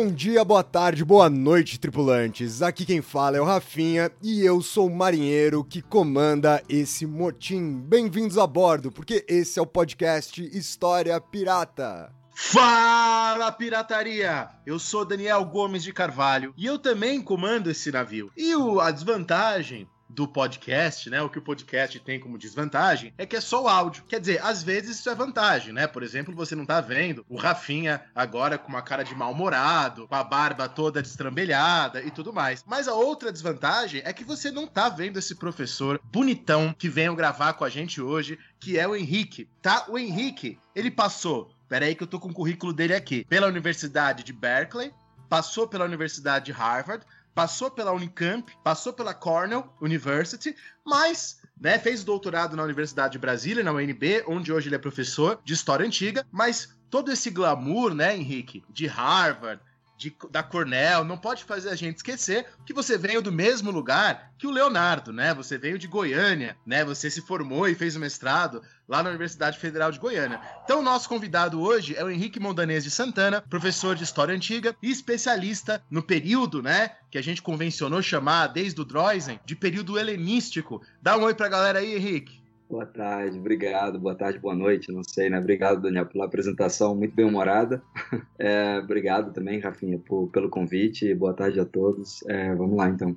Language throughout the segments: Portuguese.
Bom dia, boa tarde, boa noite, tripulantes. Aqui quem fala é o Rafinha e eu sou o marinheiro que comanda esse motim. Bem-vindos a bordo, porque esse é o podcast História Pirata. Fala pirataria! Eu sou Daniel Gomes de Carvalho e eu também comando esse navio. E a desvantagem do podcast, né? O que o podcast tem como desvantagem é que é só o áudio. Quer dizer, às vezes isso é vantagem, né? Por exemplo, você não tá vendo o Rafinha agora com uma cara de mal-humorado, com a barba toda destrambelhada e tudo mais. Mas a outra desvantagem é que você não tá vendo esse professor bonitão que veio gravar com a gente hoje, que é o Henrique, tá? O Henrique, ele passou, peraí que eu tô com o currículo dele aqui, pela Universidade de Berkeley, passou pela Universidade de Harvard, passou pela Unicamp, passou pela Cornell University, mas né, fez doutorado na Universidade de Brasília, na UNB, onde hoje ele é professor de História Antiga, mas todo esse glamour, né, Henrique, de Harvard, de, da Cornell, não pode fazer a gente esquecer que você veio do mesmo lugar que o Leonardo, né? Você veio de Goiânia, né? Você se formou e fez o mestrado lá na Universidade Federal de Goiânia. Então, nosso convidado hoje é o Henrique Mondanês de Santana, professor de História Antiga e especialista no período, né? Que a gente convencionou chamar desde o Droysen de período helenístico. Dá um oi pra galera aí, Henrique. Boa tarde, obrigado. Boa tarde, boa noite, não sei, né? Obrigado, Daniel, pela apresentação muito bem humorada. É, obrigado também, Rafinha, por, pelo convite. Boa tarde a todos. É, vamos lá, então.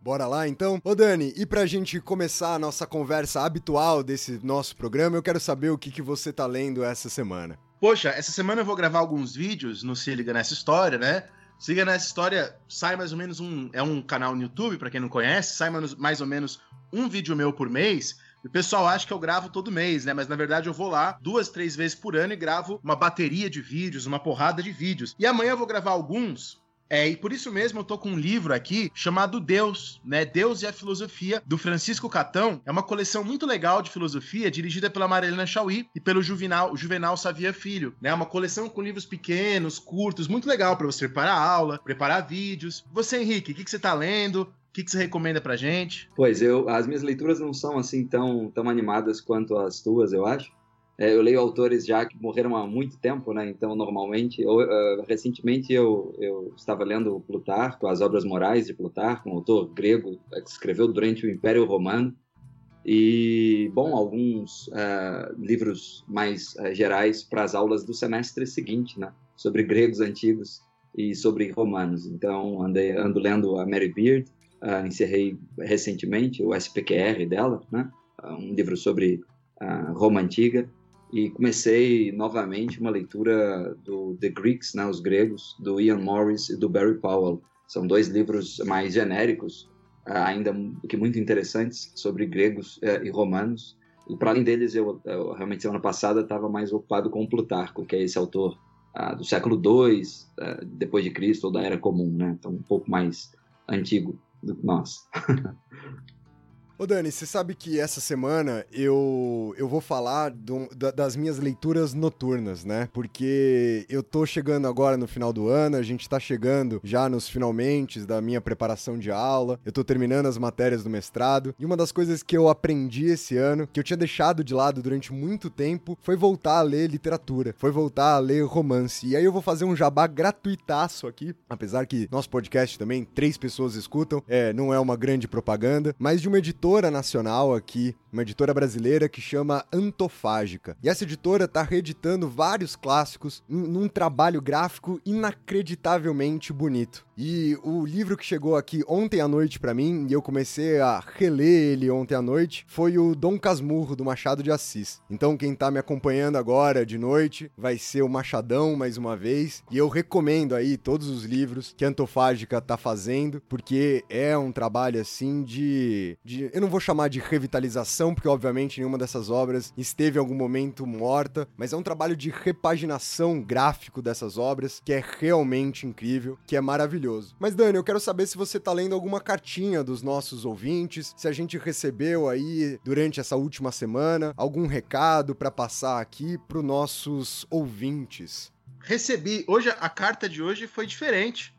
Bora lá então? Ô Dani, e pra gente começar a nossa conversa habitual desse nosso programa, eu quero saber o que, que você tá lendo essa semana. Poxa, essa semana eu vou gravar alguns vídeos no Se Liga Nessa História, né? Se Liga Nessa História sai mais ou menos um. É um canal no YouTube, para quem não conhece, sai mais ou menos um vídeo meu por mês. O pessoal acha que eu gravo todo mês, né? Mas na verdade eu vou lá duas, três vezes por ano e gravo uma bateria de vídeos, uma porrada de vídeos. E amanhã eu vou gravar alguns é, e por isso mesmo eu tô com um livro aqui chamado Deus, né? Deus e a Filosofia, do Francisco Catão. É uma coleção muito legal de filosofia, dirigida pela Marilena Chauí e pelo Juvenal, Juvenal Savia Filho, né? Uma coleção com livros pequenos, curtos, muito legal para você preparar aula, preparar vídeos. Você, Henrique, o que, que você tá lendo? Que, que você recomenda pra gente? Pois, eu, as minhas leituras não são assim tão, tão animadas quanto as tuas, eu acho. É, eu leio autores já que morreram há muito tempo, né? Então, normalmente, eu, uh, recentemente eu, eu estava lendo Plutarco, as obras morais de Plutarco, um autor grego que escreveu durante o Império Romano. E, bom, alguns uh, livros mais uh, gerais para as aulas do semestre seguinte, né? Sobre gregos antigos e sobre romanos. Então, andei, ando lendo a Mary Beard, encerrei recentemente o SPQR dela, né? Um livro sobre Roma Antiga e comecei novamente uma leitura do The Greeks, né, os gregos, do Ian Morris e do Barry Powell. São dois livros mais genéricos, ah, ainda que muito interessantes, sobre gregos eh, e romanos. E para além deles, eu, eu realmente semana passada estava mais ocupado com Plutarco, que é esse autor uh, do século II, uh, depois de Cristo, ou da Era Comum, né? Então um pouco mais antigo do que nós. Ô Dani, você sabe que essa semana eu, eu vou falar do, da, das minhas leituras noturnas, né? Porque eu tô chegando agora no final do ano, a gente tá chegando já nos finalmente da minha preparação de aula, eu tô terminando as matérias do mestrado, e uma das coisas que eu aprendi esse ano, que eu tinha deixado de lado durante muito tempo, foi voltar a ler literatura, foi voltar a ler romance. E aí eu vou fazer um jabá gratuitaço aqui, apesar que nosso podcast também, três pessoas escutam, é, não é uma grande propaganda, mas de uma editora editora nacional aqui, uma editora brasileira que chama Antofágica. E essa editora tá reeditando vários clássicos num trabalho gráfico inacreditavelmente bonito. E o livro que chegou aqui ontem à noite para mim, e eu comecei a reler ele ontem à noite, foi o Dom Casmurro, do Machado de Assis. Então, quem tá me acompanhando agora de noite vai ser o Machadão mais uma vez. E eu recomendo aí todos os livros que a Antofágica tá fazendo, porque é um trabalho assim de. de eu não vou chamar de revitalização, porque obviamente nenhuma dessas obras esteve em algum momento morta, mas é um trabalho de repaginação gráfico dessas obras que é realmente incrível, que é maravilhoso. Mas, Dani, eu quero saber se você tá lendo alguma cartinha dos nossos ouvintes, se a gente recebeu aí durante essa última semana algum recado para passar aqui para os nossos ouvintes. Recebi. Hoje a carta de hoje foi diferente.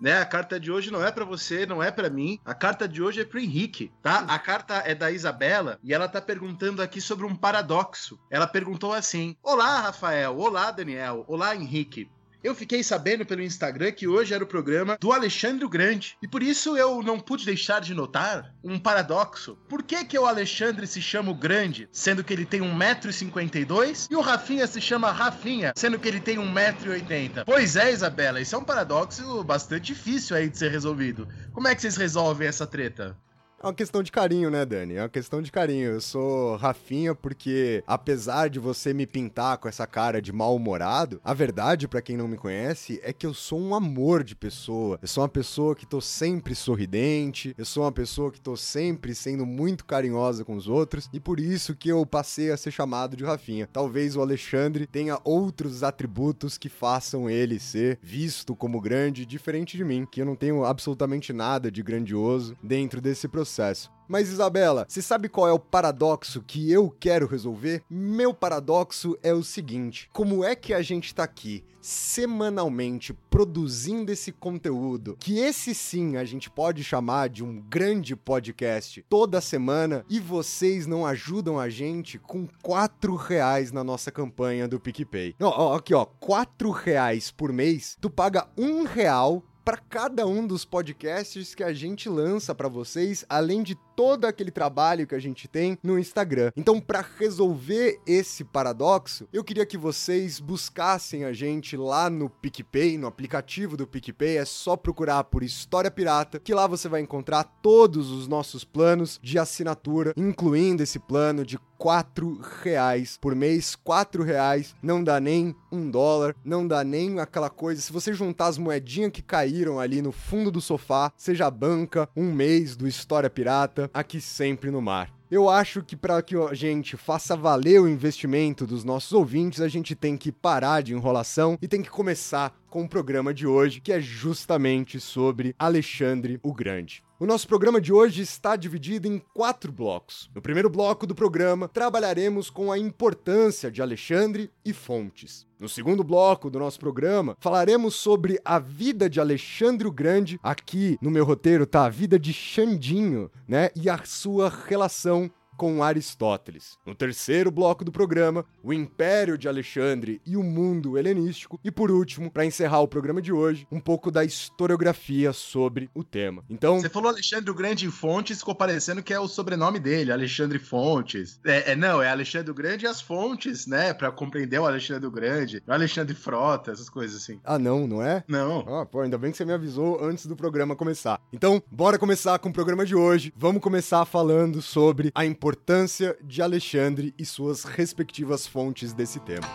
Né? A carta de hoje não é para você, não é para mim. A carta de hoje é pro Henrique, tá? A carta é da Isabela e ela tá perguntando aqui sobre um paradoxo. Ela perguntou assim: Olá, Rafael. Olá, Daniel. Olá, Henrique. Eu fiquei sabendo pelo Instagram que hoje era o programa do Alexandre o Grande. E por isso eu não pude deixar de notar um paradoxo. Por que, que o Alexandre se chama o Grande, sendo que ele tem 1,52m, e o Rafinha se chama Rafinha, sendo que ele tem 1,80m? Pois é, Isabela, isso é um paradoxo bastante difícil aí de ser resolvido. Como é que vocês resolvem essa treta? É uma questão de carinho, né, Dani? É uma questão de carinho. Eu sou Rafinha porque, apesar de você me pintar com essa cara de mal-humorado, a verdade, para quem não me conhece, é que eu sou um amor de pessoa. Eu sou uma pessoa que tô sempre sorridente, eu sou uma pessoa que tô sempre sendo muito carinhosa com os outros, e por isso que eu passei a ser chamado de Rafinha. Talvez o Alexandre tenha outros atributos que façam ele ser visto como grande, diferente de mim, que eu não tenho absolutamente nada de grandioso dentro desse processo processo. Mas Isabela, você sabe qual é o paradoxo que eu quero resolver? Meu paradoxo é o seguinte: como é que a gente tá aqui semanalmente produzindo esse conteúdo, que esse sim a gente pode chamar de um grande podcast toda semana, e vocês não ajudam a gente com quatro reais na nossa campanha do PicPay. Ó, ó, aqui ó, quatro reais por mês, tu paga um real para cada um dos podcasts que a gente lança para vocês, além de todo aquele trabalho que a gente tem no Instagram. Então, para resolver esse paradoxo, eu queria que vocês buscassem a gente lá no PicPay, no aplicativo do PicPay, é só procurar por História Pirata, que lá você vai encontrar todos os nossos planos de assinatura, incluindo esse plano de quatro reais por mês, quatro reais, não dá nem um dólar, não dá nem aquela coisa. Se você juntar as moedinhas que caíram ali no fundo do sofá, seja banca, um mês do História Pirata, aqui sempre no mar. Eu acho que para que a gente faça valer o investimento dos nossos ouvintes, a gente tem que parar de enrolação e tem que começar com o programa de hoje, que é justamente sobre Alexandre o Grande. O nosso programa de hoje está dividido em quatro blocos. No primeiro bloco do programa, trabalharemos com a importância de Alexandre e fontes. No segundo bloco do nosso programa, falaremos sobre a vida de Alexandre o Grande. Aqui no meu roteiro tá a vida de Xandinho, né? E a sua relação com Aristóteles. No terceiro bloco do programa, o Império de Alexandre e o mundo helenístico. E por último, para encerrar o programa de hoje, um pouco da historiografia sobre o tema. Então. Você falou Alexandre o Grande em Fontes, ficou parecendo que é o sobrenome dele, Alexandre Fontes. É, é não, é Alexandre o Grande e as fontes, né? Para compreender o Alexandre o Grande, o Alexandre Frota, essas coisas assim. Ah, não, não é? Não. Ah, pô, ainda bem que você me avisou antes do programa começar. Então, bora começar com o programa de hoje. Vamos começar falando sobre a importância importância de Alexandre e suas respectivas fontes desse tema.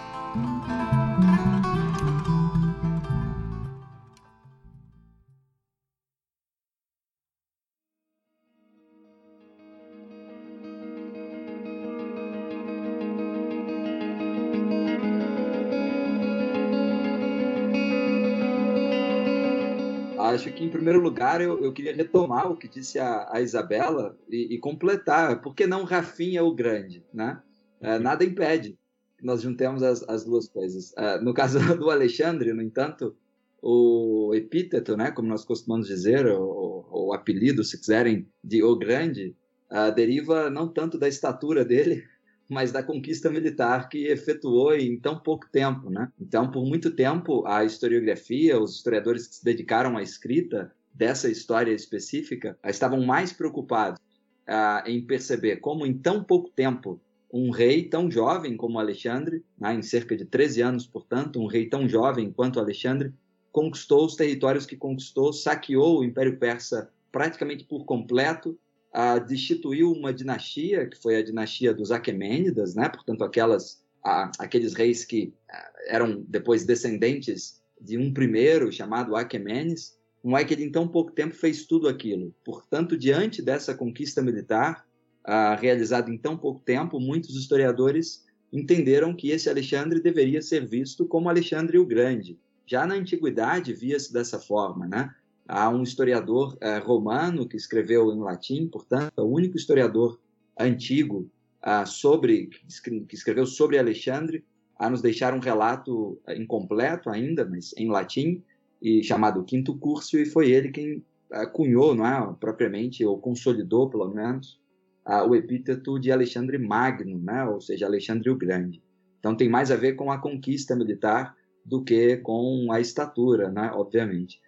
Primeiro lugar, eu, eu queria retomar o que disse a, a Isabela e, e, completar. Por que não Rafinha o Grande? Né? É, nada impede que nós juntemos as, as duas coisas. É, no caso do Alexandre, no entanto, o epíteto, né, como nós costumamos dizer, o, o apelido, se quiserem, de O Grande, uh, deriva não tanto da estatura dele, mas da conquista militar que efetuou em tão pouco tempo, né? Então, por muito tempo, a historiografia, os historiadores que se dedicaram à escrita dessa história específica, estavam mais preocupados ah, em perceber como em tão pouco tempo um rei tão jovem como Alexandre, né, em cerca de 13 anos, portanto, um rei tão jovem quanto Alexandre, conquistou os territórios que conquistou, saqueou o Império Persa praticamente por completo, ah, destituiu uma dinastia, que foi a dinastia dos Aquemênidas, né, portanto, aquelas, aqueles reis que eram depois descendentes de um primeiro chamado Aquemenes, um rei que em tão pouco tempo fez tudo aquilo. Portanto, diante dessa conquista militar, realizado em tão pouco tempo, muitos historiadores entenderam que esse Alexandre deveria ser visto como Alexandre o Grande. Já na antiguidade via-se dessa forma, né? Há um historiador uh, romano que escreveu em latim, portanto, é o único historiador antigo uh, sobre que escreveu sobre Alexandre a nos deixar um relato incompleto ainda, mas em latim, e chamado Quinto Curso, e foi ele quem cunhou, não é, propriamente, ou consolidou, pelo menos, o epíteto de Alexandre Magno, né? ou seja, Alexandre o Grande. Então tem mais a ver com a conquista militar do que com a estatura, né? obviamente.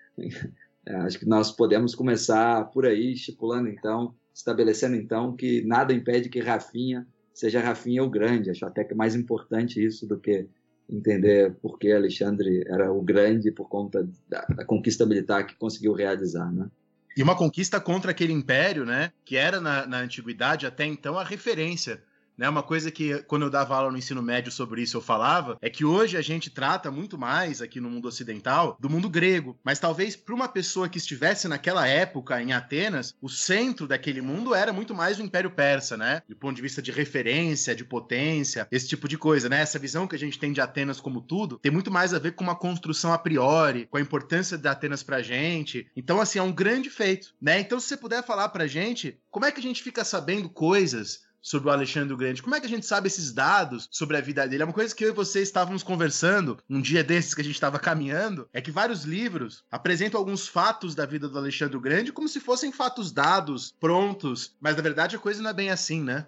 É, acho que nós podemos começar por aí, estipulando então, estabelecendo então que nada impede que Rafinha seja Rafinha o Grande. Acho até que é mais importante isso do que entender por que Alexandre era o grande por conta da, da conquista militar que conseguiu realizar, né? E uma conquista contra aquele império, né? Que era na, na antiguidade até então a referência né? Uma coisa que, quando eu dava aula no ensino médio sobre isso, eu falava, é que hoje a gente trata muito mais aqui no mundo ocidental do mundo grego. Mas talvez para uma pessoa que estivesse naquela época em Atenas, o centro daquele mundo era muito mais o Império Persa, né? Do ponto de vista de referência, de potência, esse tipo de coisa, né? Essa visão que a gente tem de Atenas como tudo tem muito mais a ver com uma construção a priori, com a importância de Atenas pra gente. Então, assim, é um grande feito, né? Então, se você puder falar pra gente, como é que a gente fica sabendo coisas sobre o Alexandre o Grande. Como é que a gente sabe esses dados sobre a vida dele? É uma coisa que eu e você estávamos conversando um dia desses que a gente estava caminhando, é que vários livros apresentam alguns fatos da vida do Alexandre o Grande como se fossem fatos dados, prontos, mas na verdade a coisa não é bem assim, né?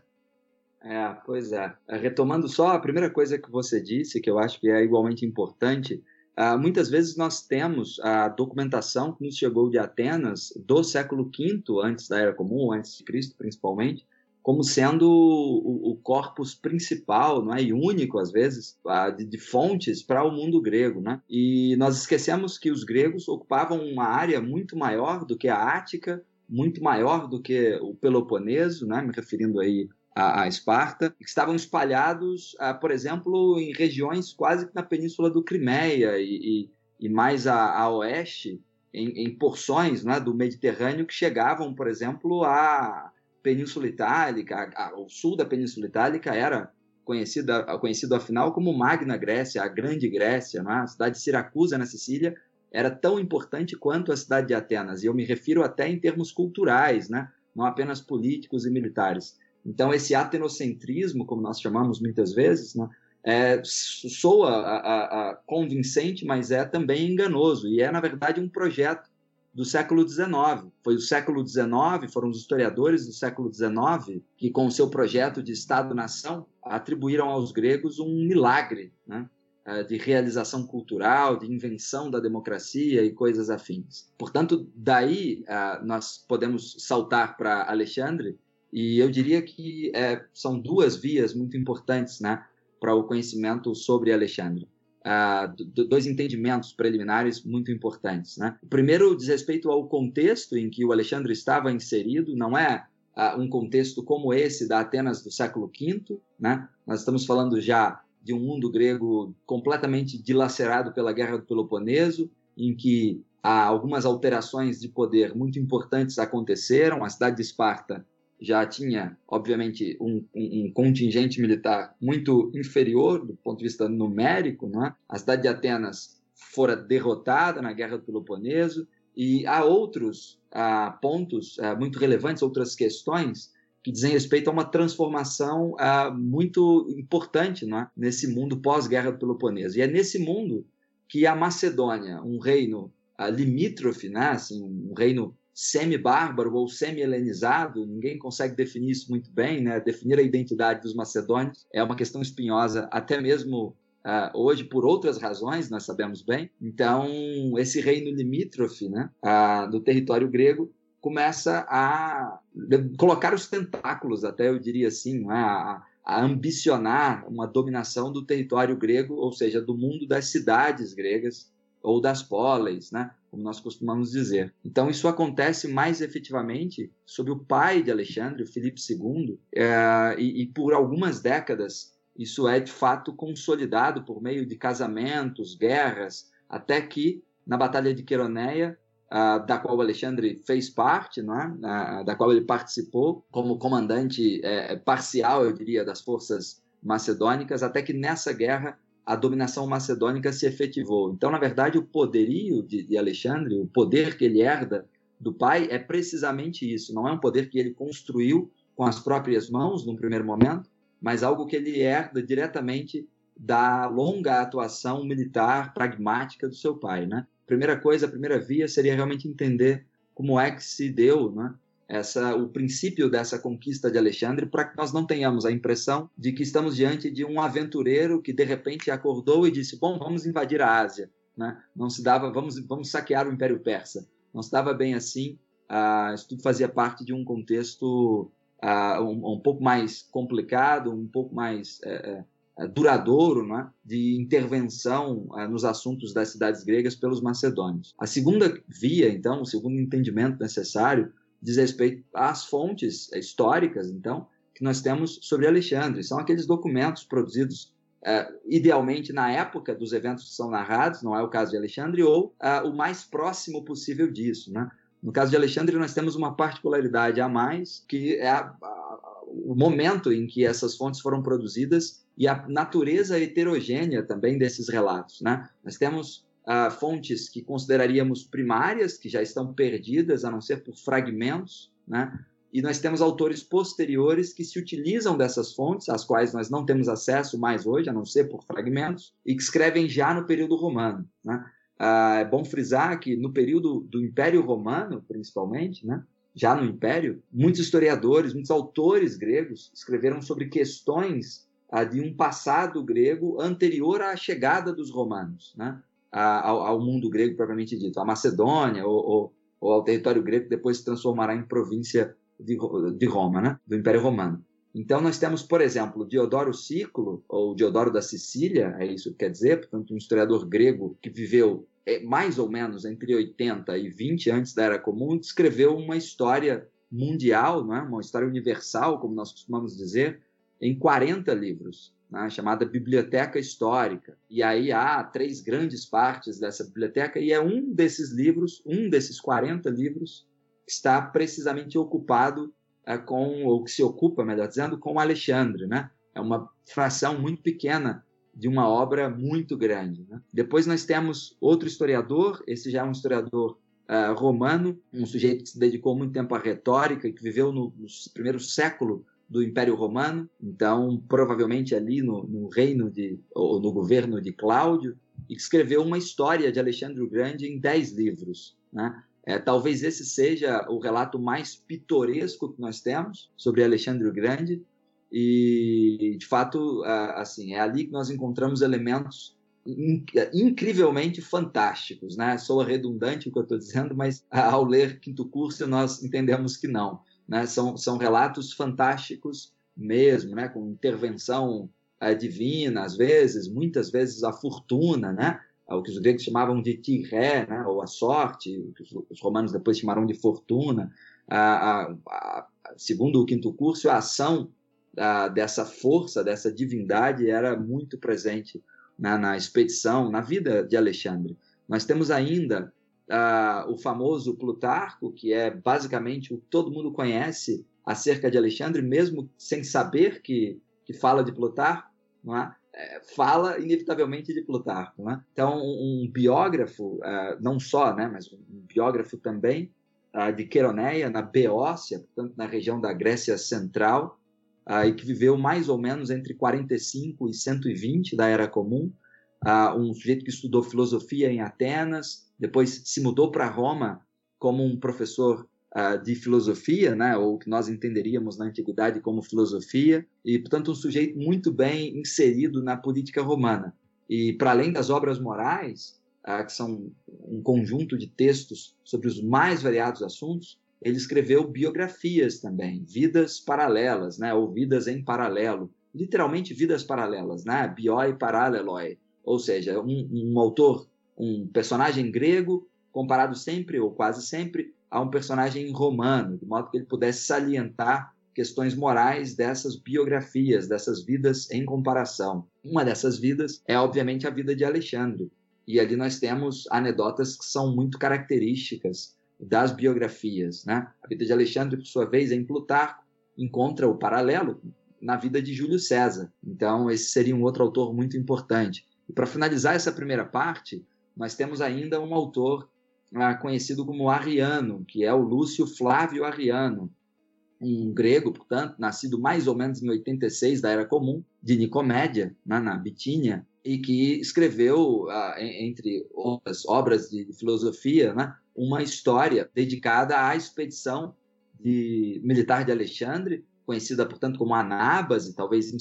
É, pois é. é retomando só a primeira coisa que você disse, que eu acho que é igualmente importante, Uh, muitas vezes nós temos a documentação que nos chegou de Atenas do século V, antes da Era Comum, antes de Cristo principalmente, como sendo o, o corpus principal não é? e único, às vezes, de, de fontes para o mundo grego. Né? E nós esquecemos que os gregos ocupavam uma área muito maior do que a Ática, muito maior do que o Peloponeso, né? me referindo aí a Esparta, que estavam espalhados, por exemplo, em regiões quase que na península do Crimeia e, e, e mais a, a oeste, em, em porções né, do Mediterrâneo que chegavam, por exemplo, a Península Itálica, a, a, o sul da Península Itálica era conhecida, conhecido afinal como Magna Grécia, a Grande Grécia, é? a cidade de Siracusa na Sicília era tão importante quanto a cidade de Atenas, e eu me refiro até em termos culturais, né? não apenas políticos e militares. Então, esse atenocentrismo, como nós chamamos muitas vezes, né? é, soa a, a, a convincente, mas é também enganoso, e é, na verdade, um projeto do século XIX. Foi o século XIX, foram os historiadores do século XIX que, com o seu projeto de Estado-nação, atribuíram aos gregos um milagre né? Eh, de realização cultural, de invenção da democracia e coisas afins. Portanto, daí eh, nós podemos saltar para Alexandre, e eu diria que é, são duas vias muito importantes né, para o conhecimento sobre Alexandre uh, dois entendimentos preliminares muito importantes. Né? O primeiro diz respeito ao contexto em que o Alexandre estava inserido, não é uh, um contexto como esse da Atenas do século V. Né? Nós estamos falando já de um mundo grego completamente dilacerado pela Guerra do Peloponeso, em que algumas alterações de poder muito importantes aconteceram. A cidade de Esparta já tinha, obviamente, um, um, um, contingente militar muito inferior do ponto de vista numérico. Né? A cidade de Atenas fora derrotada na Guerra do Peloponeso, e há outros ah, pontos ah, muito relevantes, outras questões que dizem respeito a uma transformação ah, muito importante né? nesse mundo pós-Guerra do Peloponeso. E é nesse mundo que a Macedônia, um reino ah, limítrofe, né? assim, um reino semi-bárbaro ou semi-helenizado, ninguém consegue definir isso muito bem, né? Definir a identidade dos macedônios é uma questão espinhosa, até mesmo uh, hoje por outras razões, nós sabemos bem. Então, esse reino limítrofe, né, uh, do território grego, começa a colocar os tentáculos, até eu diria assim, né, a, a ambicionar uma dominação do território grego, ou seja, do mundo das cidades gregas ou das polis, né? como nós costumamos dizer. Então, isso acontece mais efetivamente sob o pai de Alexandre, Filipe II, é, e, e, por algumas décadas isso é de fato consolidado por meio de casamentos, guerras, até que na Batalha de Queroneia, da qual Alexandre fez parte, não é? Da qual ele participou como comandante uh, parcial, eu diria, das forças macedônicas, até que nessa guerra a dominação macedônica se efetivou. Então, na verdade, o poderio de, de Alexandre, o poder que ele herda do pai, é precisamente isso. Não é um poder que ele construiu com as próprias mãos, num primeiro momento, mas algo que ele herda diretamente da longa atuação militar pragmática do seu pai, né? Primeira coisa, a primeira via seria realmente entender como é que se deu, né? Essa, o princípio dessa conquista de Alexandre para que nós não tenhamos a impressão de que estamos diante de um aventureiro que de repente acordou e disse: bom, vamos invadir a Ásia. Né? Não se dava, vamos, vamos saquear o Império Persa. Não se dava bem assim. Ah, isso tudo fazia parte de um contexto ah, um, um, pouco mais complicado, um pouco mais é, é, duradouro, né? de intervenção ah, nos assuntos das cidades gregas pelos macedônios. A segunda via, então, o segundo entendimento necessário diz respeito às fontes históricas, então, que nós temos sobre Alexandre. São aqueles documentos produzidos é, idealmente na época dos eventos que são narrados, não é o caso de Alexandre, ou é, o mais próximo possível disso. Né? No caso de Alexandre, nós temos uma particularidade a mais, que é a, a, o momento em que essas fontes foram produzidas e a natureza heterogênea também desses relatos. Né? Nós temos uh, fontes que consideraríamos primárias, que já estão perdidas, a não ser por fragmentos, né? E nós temos autores posteriores que se utilizam dessas fontes, às quais nós não temos acesso mais hoje, a não ser por fragmentos, e que escrevem já no período romano. Né? Ah, é bom frisar que no período do Império Romano, principalmente, né? já no Império, muitos historiadores, muitos autores gregos escreveram sobre questões ah, de um passado grego anterior à chegada dos romanos. Né? Ao, ao, mundo grego propriamente dito, à Macedônia ou, ou, ou, ao território grego que depois se transformará em província de, de Roma, né? do Império Romano. Então nós temos, por exemplo, Diodoro Sículo, ou Diodoro da Sicília, é isso que quer dizer, portanto um historiador grego que viveu é, mais ou menos entre 80 e 20 antes da Era Comum, descreveu uma história mundial, não é? uma história universal, como nós costumamos dizer, em 40 livros né, chamada Biblioteca Histórica. E aí há três grandes partes dessa biblioteca, e é um desses livros, um desses 40 livros, que está precisamente ocupado é, com, ou que se ocupa, melhor dizendo, com Alexandre. Né? É uma fração muito pequena de uma obra muito grande. Né? Depois nós temos outro historiador, esse já é um historiador uh, romano, um sujeito que se dedicou muito tempo à retórica e que viveu no, no primeiro século do Império Romano, então provavelmente ali no, no reino de ou no governo de Cláudio, e escreveu uma história de Alexandre o Grande em dez livros. Né? É, talvez esse seja o relato mais pitoresco que nós temos sobre Alexandre o Grande, e de fato, assim, é ali que nós encontramos elementos incrivelmente fantásticos, né? Sou redundante o que eu estou dizendo, mas ao ler Quinto Curso nós entendemos que não. Né? São, são relatos fantásticos mesmo, né? com intervenção é, divina, às vezes, muitas vezes a fortuna, né? o que os gregos chamavam de tiré, né? ou a sorte, o que os romanos depois chamaram de fortuna. A, a, a, segundo o quinto curso, a ação dessa força, dessa divindade era muito presente na, na expedição, na vida de Alexandre. Nós temos ainda uh, o famoso Plutarco, que é basicamente o que todo mundo conhece acerca de Alexandre, mesmo sem saber que, que fala de Plutarco, é? É, fala inevitavelmente de Plutarco. Né? Então, um, um biógrafo, uh, não só, né, mas um biógrafo também, uh, de Queroneia, na Beócia, portanto, na região da Grécia Central, uh, e que viveu mais ou menos entre 45 e 120 da Era Comum, um sujeito que estudou filosofia em Atenas, depois se mudou para Roma como um professor uh, de filosofia, né, ou que nós entenderíamos na antiguidade como filosofia, e portanto um sujeito muito bem inserido na política romana. E para além das obras morais, uh, que são um conjunto de textos sobre os mais variados assuntos, ele escreveu biografias também, vidas paralelas, né? ou vidas em paralelo. Literalmente vidas paralelas, né? bioi paraleloi. Ou seja, um, um autor, um personagem grego comparado sempre ou quase sempre a um personagem romano, de modo que ele pudesse salientar questões morais dessas biografias, dessas vidas em comparação. Uma dessas vidas é, obviamente, a vida de Alexandre. E ali nós temos anedotas que são muito características das biografias. Né? A vida de Alexandre, por sua vez, em Plutarco, encontra o paralelo na vida de Júlio César. Então, esse seria um outro autor muito importante. E para finalizar essa primeira parte, nós temos ainda um autor ah, conhecido como Arriano, que é o Lúcio Flávio Arriano, um grego, portanto, nascido mais ou menos em 86 da Era Comum, de Nicomédia, né, na Bitínia, e que escreveu, ah, entre outras obras de filosofia, né, uma história dedicada à expedição de, militar de Alexandre, conhecida, portanto, como Anábase, talvez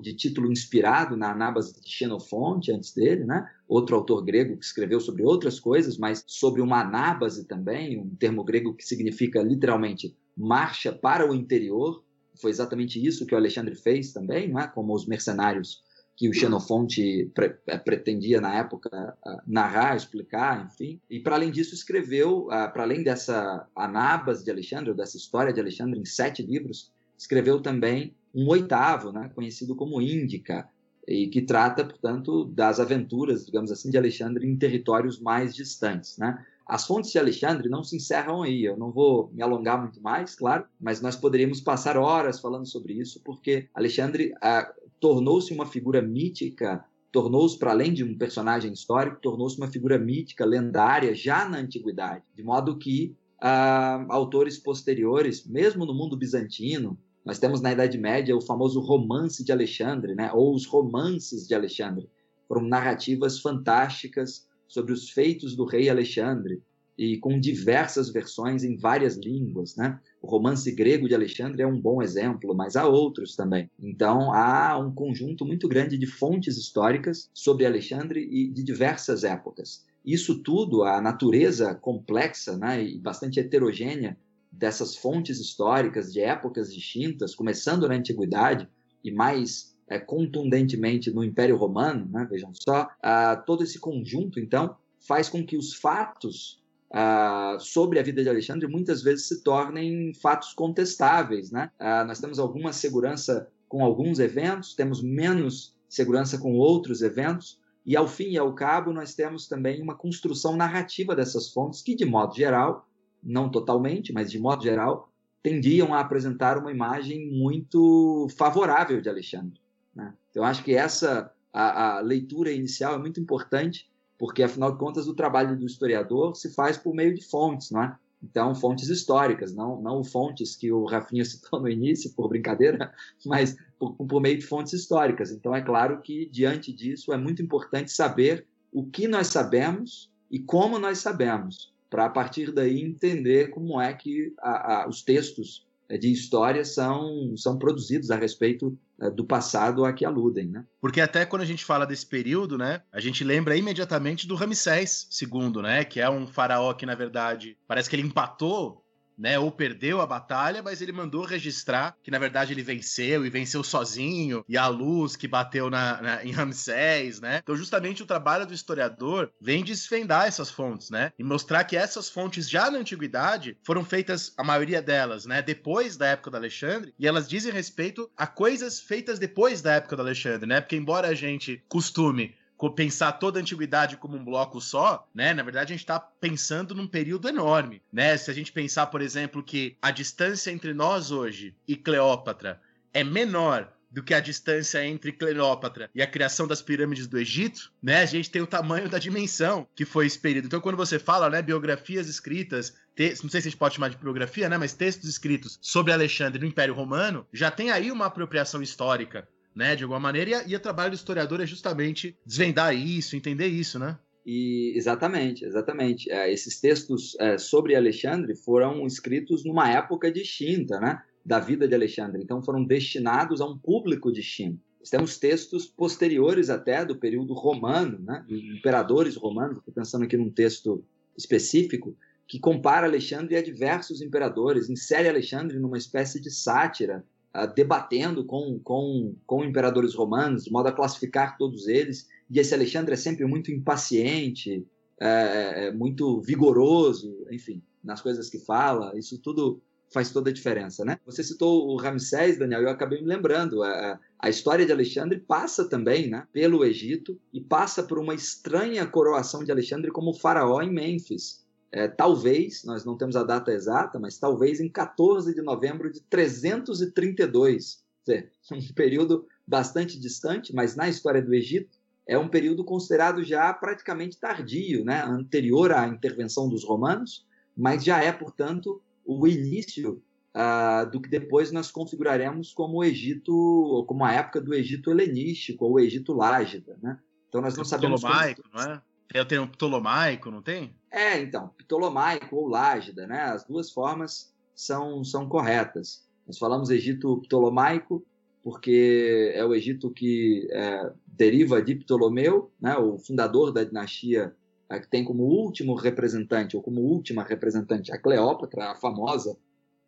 de título inspirado na Anábase de Xenofonte, antes dele, né? outro autor grego que escreveu sobre outras coisas, mas sobre uma Anábase também, um termo grego que significa literalmente marcha para o interior. Foi exatamente isso que o Alexandre fez também, não é? como os mercenários que o Xenofonte pre eh, pretendia na época uh, narrar, explicar, enfim. E para além disso escreveu, uh, para além dessa Anabas de Alexandre, dessa história de Alexandre em sete livros, escreveu também um oitavo, né, conhecido como Índica, e que trata, portanto, das aventuras, digamos assim, de Alexandre em territórios mais distantes, né? As fontes de Alexandre não se encerram aí, eu não vou me alongar muito mais, claro, mas nós poderíamos passar horas falando sobre isso, porque Alexandre ah, tornou-se uma figura mítica, tornou-se, para além de um personagem histórico, tornou-se uma figura mítica, lendária, já na antiguidade, de modo que ah, autores posteriores, mesmo no mundo bizantino, nós temos na Idade Média o famoso romance de Alexandre, né? ou os romances de Alexandre. Foram narrativas fantásticas sobre os feitos do rei Alexandre, e com diversas versões em várias línguas, né? O romance grego de Alexandre é um bom exemplo, mas há outros também. Então, há um conjunto muito grande de fontes históricas sobre Alexandre e de diversas épocas. Isso tudo, a natureza complexa né, e bastante heterogênea dessas fontes históricas de épocas distintas, começando na Antiguidade e mais é, contundentemente no Império Romano, né, vejam só, ah, todo esse conjunto, então, faz com que os fatos Uh, sobre a vida de Alexandre muitas vezes se tornem fatos contestáveis. Né? Uh, nós temos alguma segurança com alguns eventos, temos menos segurança com outros eventos, e ao fim e ao cabo nós temos também uma construção narrativa dessas fontes que, de modo geral, não totalmente, mas de modo geral, tendiam a apresentar uma imagem muito favorável de Alexandre. Né? Então, acho que essa a, a leitura inicial é muito importante porque afinal de contas o trabalho do historiador se faz por meio de fontes, não é? Então, fontes históricas, não, não fontes que o Rafinha citou no início, por brincadeira, mas por, por meio de fontes históricas. Então, é claro que, diante disso, é muito importante saber o que nós sabemos e como nós sabemos, para a partir daí entender como é que a, a, os textos é, de história são, são produzidos a respeito é, do passado a que aludem, né? Porque até quando a gente fala desse período, né, a gente lembra imediatamente do Ramsés II, né, que é um faraó que na verdade parece que ele empatou né, ou perdeu a batalha, mas ele mandou registrar que na verdade ele venceu e venceu sozinho, e a luz que bateu na, na, em Ramsés, né? Então, justamente o trabalho do historiador vem desvendar essas fontes, né? E mostrar que essas fontes já na antiguidade foram feitas, a maioria delas, né, depois da época do Alexandre, e elas dizem respeito a coisas feitas depois da época do Alexandre, né? Porque embora a gente costume pensar toda a antiguidade como um bloco só, né? Na verdade, a gente está pensando num período enorme, né? Se a gente pensar, por exemplo, que a distância entre nós hoje e Cleópatra é menor do que a distância entre Cleópatra e a criação das pirâmides do Egito, né? A gente tem o tamanho da dimensão que foi esse período. Então, quando você fala, né, biografias escritas, não sei se a gente pode chamar de biografia, né, mas textos escritos sobre Alexandre no Império Romano, já tem aí uma apropriação histórica né, de alguma maneira, e, a, e o trabalho do historiador é justamente desvendar isso, entender isso, né? E, exatamente, exatamente. É, esses textos é, sobre Alexandre foram escritos numa época distinta, né, da vida de Alexandre. Então foram destinados a um público distinto. Temos textos posteriores até do período romano, né, de imperadores romanos. Estou pensando aqui num texto específico que compara Alexandre a diversos imperadores, insere Alexandre numa espécie de sátira, uh, debatendo com, com, com imperadores romanos, de modo a classificar todos eles. E esse Alexandre é sempre muito impaciente, é, é muito vigoroso, enfim, nas coisas que fala. Isso tudo faz toda a diferença, né? Você citou o Ramsés, Daniel, eu acabei me lembrando. A, a história de Alexandre passa também, né, pelo Egito e passa por uma estranha coroação de Alexandre como faraó em Mênfis. É, talvez, nós não temos a data exata, mas talvez em 14 de novembro de 332. Dizer, um período bastante distante, mas na história do Egito é um período considerado já praticamente tardio, né, anterior à intervenção dos romanos, mas já é, portanto, o início uh, do que depois nós configuraremos como o Egito, como a época do Egito helenístico, ou o Egito lágida, né? Então nós não sabemos... Ptolomaico, como... não é? Tem o termo ptolomaico, não tem? É, então, ptolomaico ou lágida, né? As duas formas são, são corretas. Nós falamos Egito ptolomaico porque é o Egito que é, deriva de Ptolomeu, né, o fundador da dinastia é, que tem como último representante, ou como última representante, a Cleópatra, a famosa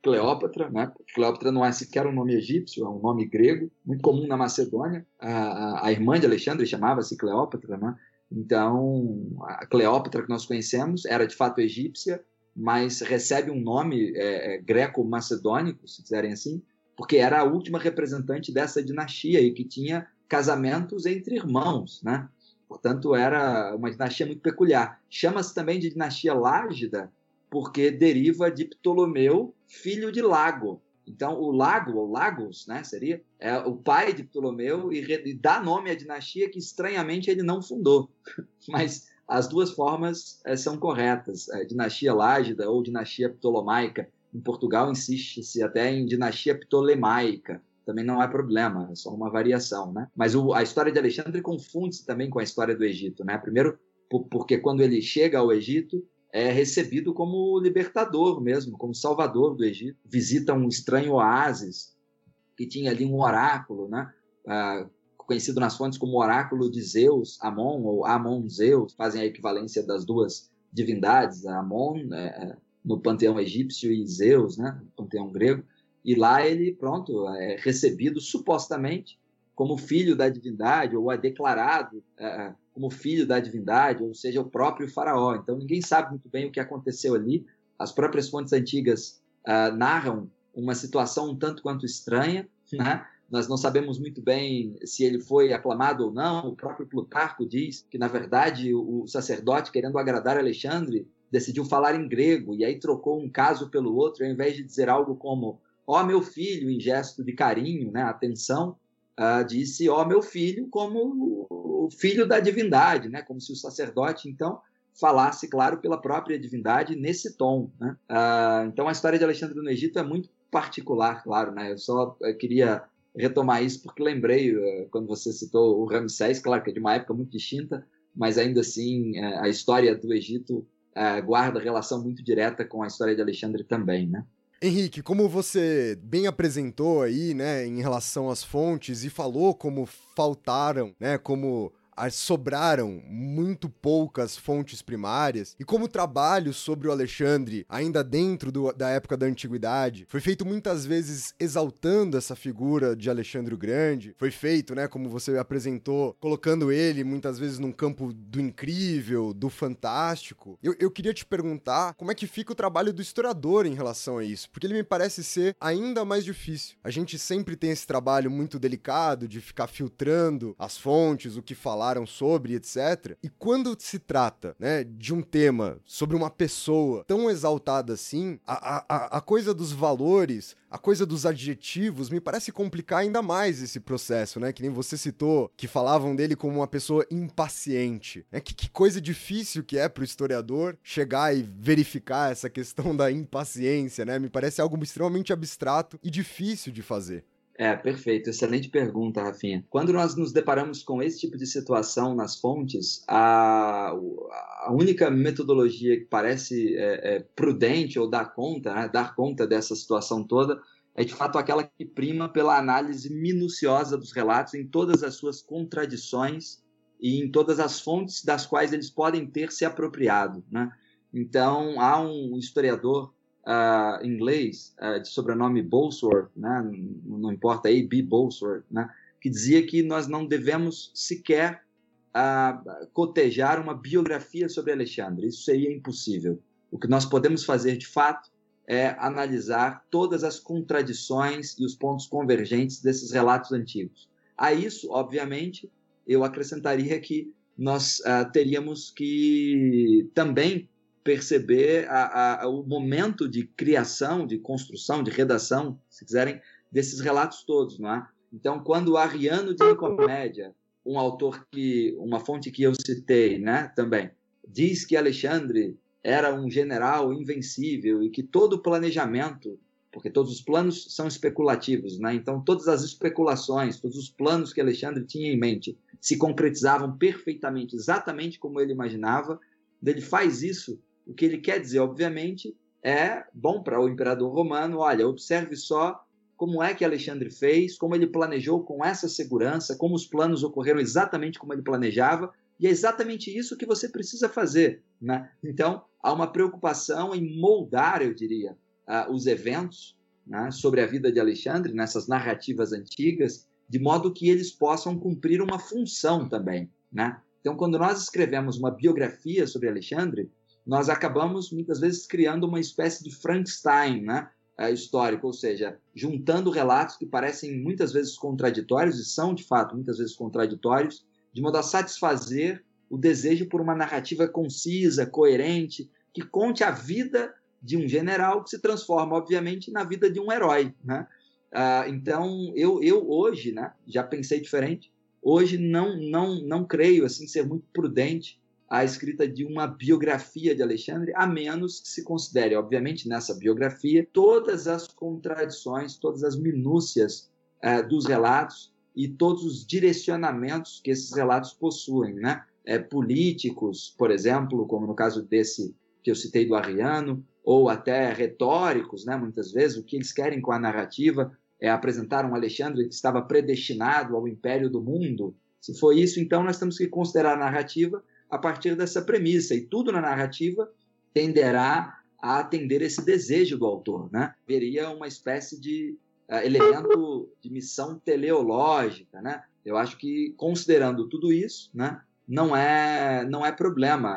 Cleópatra, né? Cleópatra não é sequer um nome egípcio, é um nome grego, muito comum na Macedônia. A, a, a irmã de Alexandre chamava-se Cleópatra, né? Então, a Cleópatra que nós conhecemos era de fato egípcia, mas recebe um nome é, é, greco-macedônico, se quiserem assim, porque era a última representante dessa dinastia e que tinha casamentos entre irmãos, né? Portanto, era uma dinastia muito peculiar. Chama-se também de dinastia Lágida, porque deriva de Ptolomeu, filho de Lago. Então, o Lago, ou Lagos, né, seria é o pai de Ptolomeu e, e dá nome à dinastia que, estranhamente, ele não fundou. Mas as duas formas é, são corretas. É, dinastia Lágida ou dinastia Ptolomaica. Em Portugal, insiste-se até em dinastia Ptolemaica também não é problema, é só uma variação, né? Mas o, a história de Alexandre confunde-se também com a história do Egito, né? Primeiro, por, porque quando ele chega ao Egito, é recebido como libertador mesmo, como salvador do Egito. Visita um estranho oásis que tinha ali um oráculo, né? Ah, conhecido nas fontes como oráculo de Zeus, Amon ou Amon Zeus, fazem a equivalência das duas divindades, Amon é, é, no panteão egípcio e Zeus, né? No panteão grego. E lá ele, pronto, é recebido supostamente como filho da divindade, ou é declarado é, como filho da divindade, ou seja, o próprio faraó. Então ninguém sabe muito bem o que aconteceu ali. As próprias fontes antigas uh, narram uma situação um tanto quanto estranha, né? Nós não sabemos muito bem se ele foi aclamado ou não. O próprio Plutarco diz que, na verdade, o sacerdote, querendo agradar Alexandre, decidiu falar em grego e aí trocou um caso pelo outro, ao invés de dizer algo como ó meu filho, em gesto de carinho, né, atenção, uh, disse ó meu filho como o filho da divindade, né, como se o sacerdote, então, falasse, claro, pela própria divindade nesse tom. Né? Uh, então, a história de Alexandre no Egito é muito particular, claro. Né? Eu só eu queria retomar isso porque lembrei, uh, quando você citou o Ramsés, claro que é de uma época muito distinta, mas ainda assim uh, a história do Egito guarda relação muito direta com a história de Alexandre também. Né? Henrique, como você bem apresentou aí, né, em relação às fontes e falou como faltaram, né, como sobraram muito poucas fontes primárias, e como o trabalho sobre o Alexandre, ainda dentro do, da época da antiguidade, foi feito muitas vezes exaltando essa figura de Alexandre o Grande, foi feito, né, como você apresentou, colocando ele muitas vezes num campo do incrível, do fantástico. Eu, eu queria te perguntar como é que fica o trabalho do historiador em relação a isso, porque ele me parece ser ainda mais difícil. A gente sempre tem esse trabalho muito delicado de ficar filtrando as fontes, o que falar falaram sobre, etc. E quando se trata, né, de um tema sobre uma pessoa tão exaltada assim, a, a, a coisa dos valores, a coisa dos adjetivos me parece complicar ainda mais esse processo, né? Que nem você citou, que falavam dele como uma pessoa impaciente. É que, que coisa difícil que é pro historiador chegar e verificar essa questão da impaciência, né? Me parece algo extremamente abstrato e difícil de fazer. É, perfeito. Excelente pergunta, Rafinha. Quando nós nos deparamos com esse tipo de situação nas fontes, a, a única metodologia que parece é, é, prudente ou dar conta, né, dar conta dessa situação toda, é de fato aquela que prima pela análise minuciosa dos relatos em todas as suas contradições e em todas as fontes das quais eles podem ter se apropriado. Né? Então, há um historiador uh, inglês uh, de sobrenome Bolsworth, né? não, importa aí, B. Bolsworth, né? que dizia que nós não devemos sequer uh, cotejar uma biografia sobre Alexandre. Isso seria impossível. O que nós podemos fazer, de fato, é analisar todas as contradições e os pontos convergentes desses relatos antigos. A isso, obviamente, eu acrescentaria que nós teríamos que também perceber a, a, o momento de criação, de construção, de redação, se quiserem, desses relatos todos, não é? Então, quando Ariano de Nicomédia, um autor que, uma fonte que eu citei, né, também, diz que Alexandre era um general invencível e que todo o planejamento, porque todos os planos são especulativos, né? Então todas as especulações, todos os planos que Alexandre tinha em mente se concretizavam perfeitamente, exatamente como ele imaginava. Ele faz isso. O que ele quer dizer, obviamente, é bom para o imperador romano. Olha, observe só como é que Alexandre fez, como ele planejou com essa segurança, como os planos ocorreram exatamente como ele planejava, e é exatamente isso que você precisa fazer. Né? Então, há uma preocupação em moldar, eu diria, uh, os eventos né, sobre a vida de Alexandre, nessas narrativas antigas, de modo que eles possam cumprir uma função também. Né? Então, quando nós escrevemos uma biografia sobre Alexandre, nós acabamos muitas vezes criando uma espécie de Frankenstein né, uh, histórico, ou seja, juntando relatos que parecem muitas vezes contraditórios, e são de fato muitas vezes contraditórios, de modo a satisfazer o desejo por uma narrativa concisa, coerente, que conte a vida de um general que se transforma, obviamente, na vida de um herói. Né? Ah, então, eu, eu hoje né, já pensei diferente. Hoje não, não, não creio assim ser muito prudente a escrita de uma biografia de Alexandre, a menos que se considere, obviamente, nessa biografia, todas as contradições, todas as minúcias ah, dos relatos e todos os direcionamentos que esses relatos possuem, né? É, políticos, por exemplo, como no caso desse que eu citei do Arriano, ou até retóricos, né? Muitas vezes o que eles querem com a narrativa é apresentar um Alexandre que estava predestinado ao império do mundo. Se foi isso, então nós temos que considerar a narrativa a partir dessa premissa e tudo na narrativa tenderá a atender esse desejo do autor, né? Veria uma espécie de uh, elemento de missão teleológica, né? Eu acho que considerando tudo isso, né, não é não é problema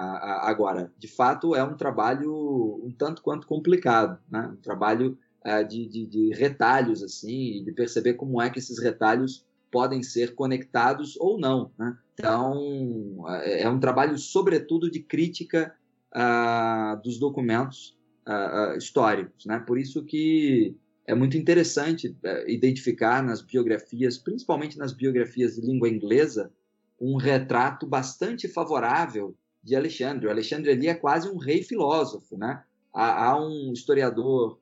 agora. De fato, é um trabalho um tanto quanto complicado, né? Um trabalho uh, de, de, de, retalhos assim, de perceber como é que esses retalhos podem ser conectados ou não, né? Então, é, é um trabalho sobretudo de crítica uh, dos documentos uh, históricos, né? Por isso que é muito interessante é, identificar nas biografias, principalmente nas biografias de língua inglesa, um retrato bastante favorável de Alexandre. O Alexandre ali é quase um rei filósofo, né? Há, há um historiador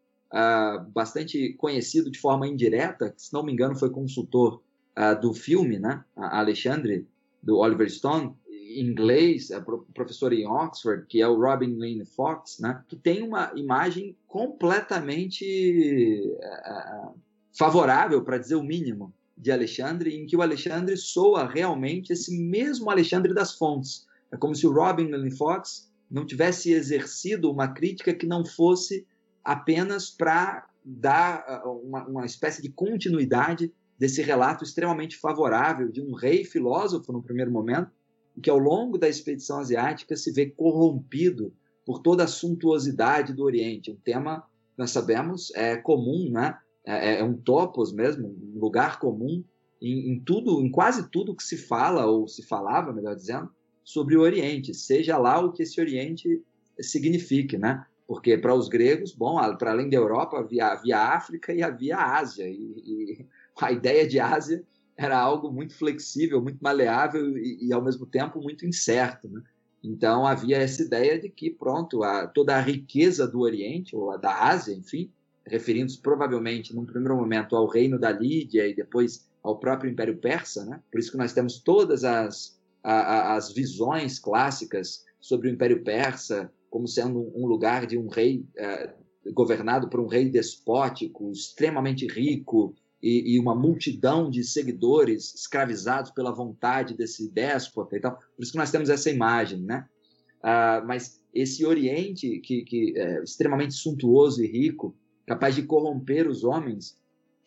bastante conhecido de forma indireta, que, se não me engano, foi consultor uh, do filme, né? Alexandre, do Oliver Stone, inglês, é professor em Oxford, que é o Robin Lane Fox, né, que tem uma imagem completamente uh, favorável, para dizer o mínimo, de Alexandre, em que o Alexandre soa realmente esse mesmo Alexandre das fontes. É como se o Robin Lane Fox não tivesse exercido uma crítica que não fosse apenas para dar uma, uma espécie de continuidade desse relato extremamente favorável de um rei filósofo no primeiro momento, que ao longo da expedição asiática se vê corrompido por toda a suntuosidade do Oriente. Um tema, nós sabemos, é comum, né? é, é um topos mesmo, um lugar comum em, em, tudo, em quase tudo que se fala, ou se falava, melhor dizendo, sobre o Oriente, seja lá o que esse Oriente signifique, né? Porque para os gregos, bom, para além da Europa havia, havia África e havia Ásia, e, e a ideia de Ásia era algo muito flexível, muito maleável e, e ao mesmo tempo muito incerto. Né? Então havia essa ideia de que, pronto, a, toda a riqueza do Oriente, ou a da Ásia, enfim, referindo-se provavelmente, num primeiro momento, ao reino da Lídia e depois ao próprio Império Persa, né? por isso que nós temos todas as, a, as visões clássicas sobre o Império Persa como sendo um lugar de um rei eh, governado por um rei despótico, extremamente rico, e, e, uma multidão de seguidores escravizados pela vontade desse déspota e tal. Por isso que nós temos essa imagem, né? Ah, mas esse Oriente que, que é extremamente suntuoso e rico, capaz de corromper os homens,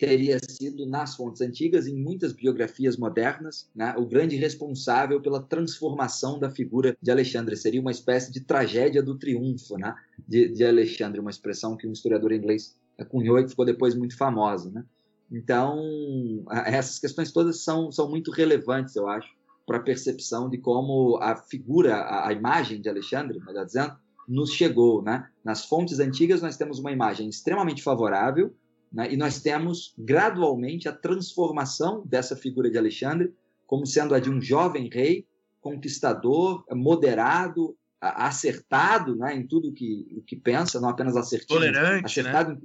teria sido, nas fontes antigas, em muitas biografias modernas, né, o grande responsável pela transformação da figura de Alexandre. Seria uma espécie de tragédia do triunfo né, de, de Alexandre, uma expressão que um historiador inglês cunhou e que ficou depois muito famosa. Né? Então, essas questões todas são, são muito relevantes, eu acho, para a percepção de como a figura, a, a imagem de Alexandre, melhor dizendo, nos chegou. Né? Nas fontes antigas, nós temos uma imagem extremamente favorável né? E nós temos gradualmente a transformação dessa figura de Alexandre como sendo a de um jovem rei, conquistador, moderado, acertado né, em tudo que, o que pensa, não apenas assertivo, tolerante, acertado, né?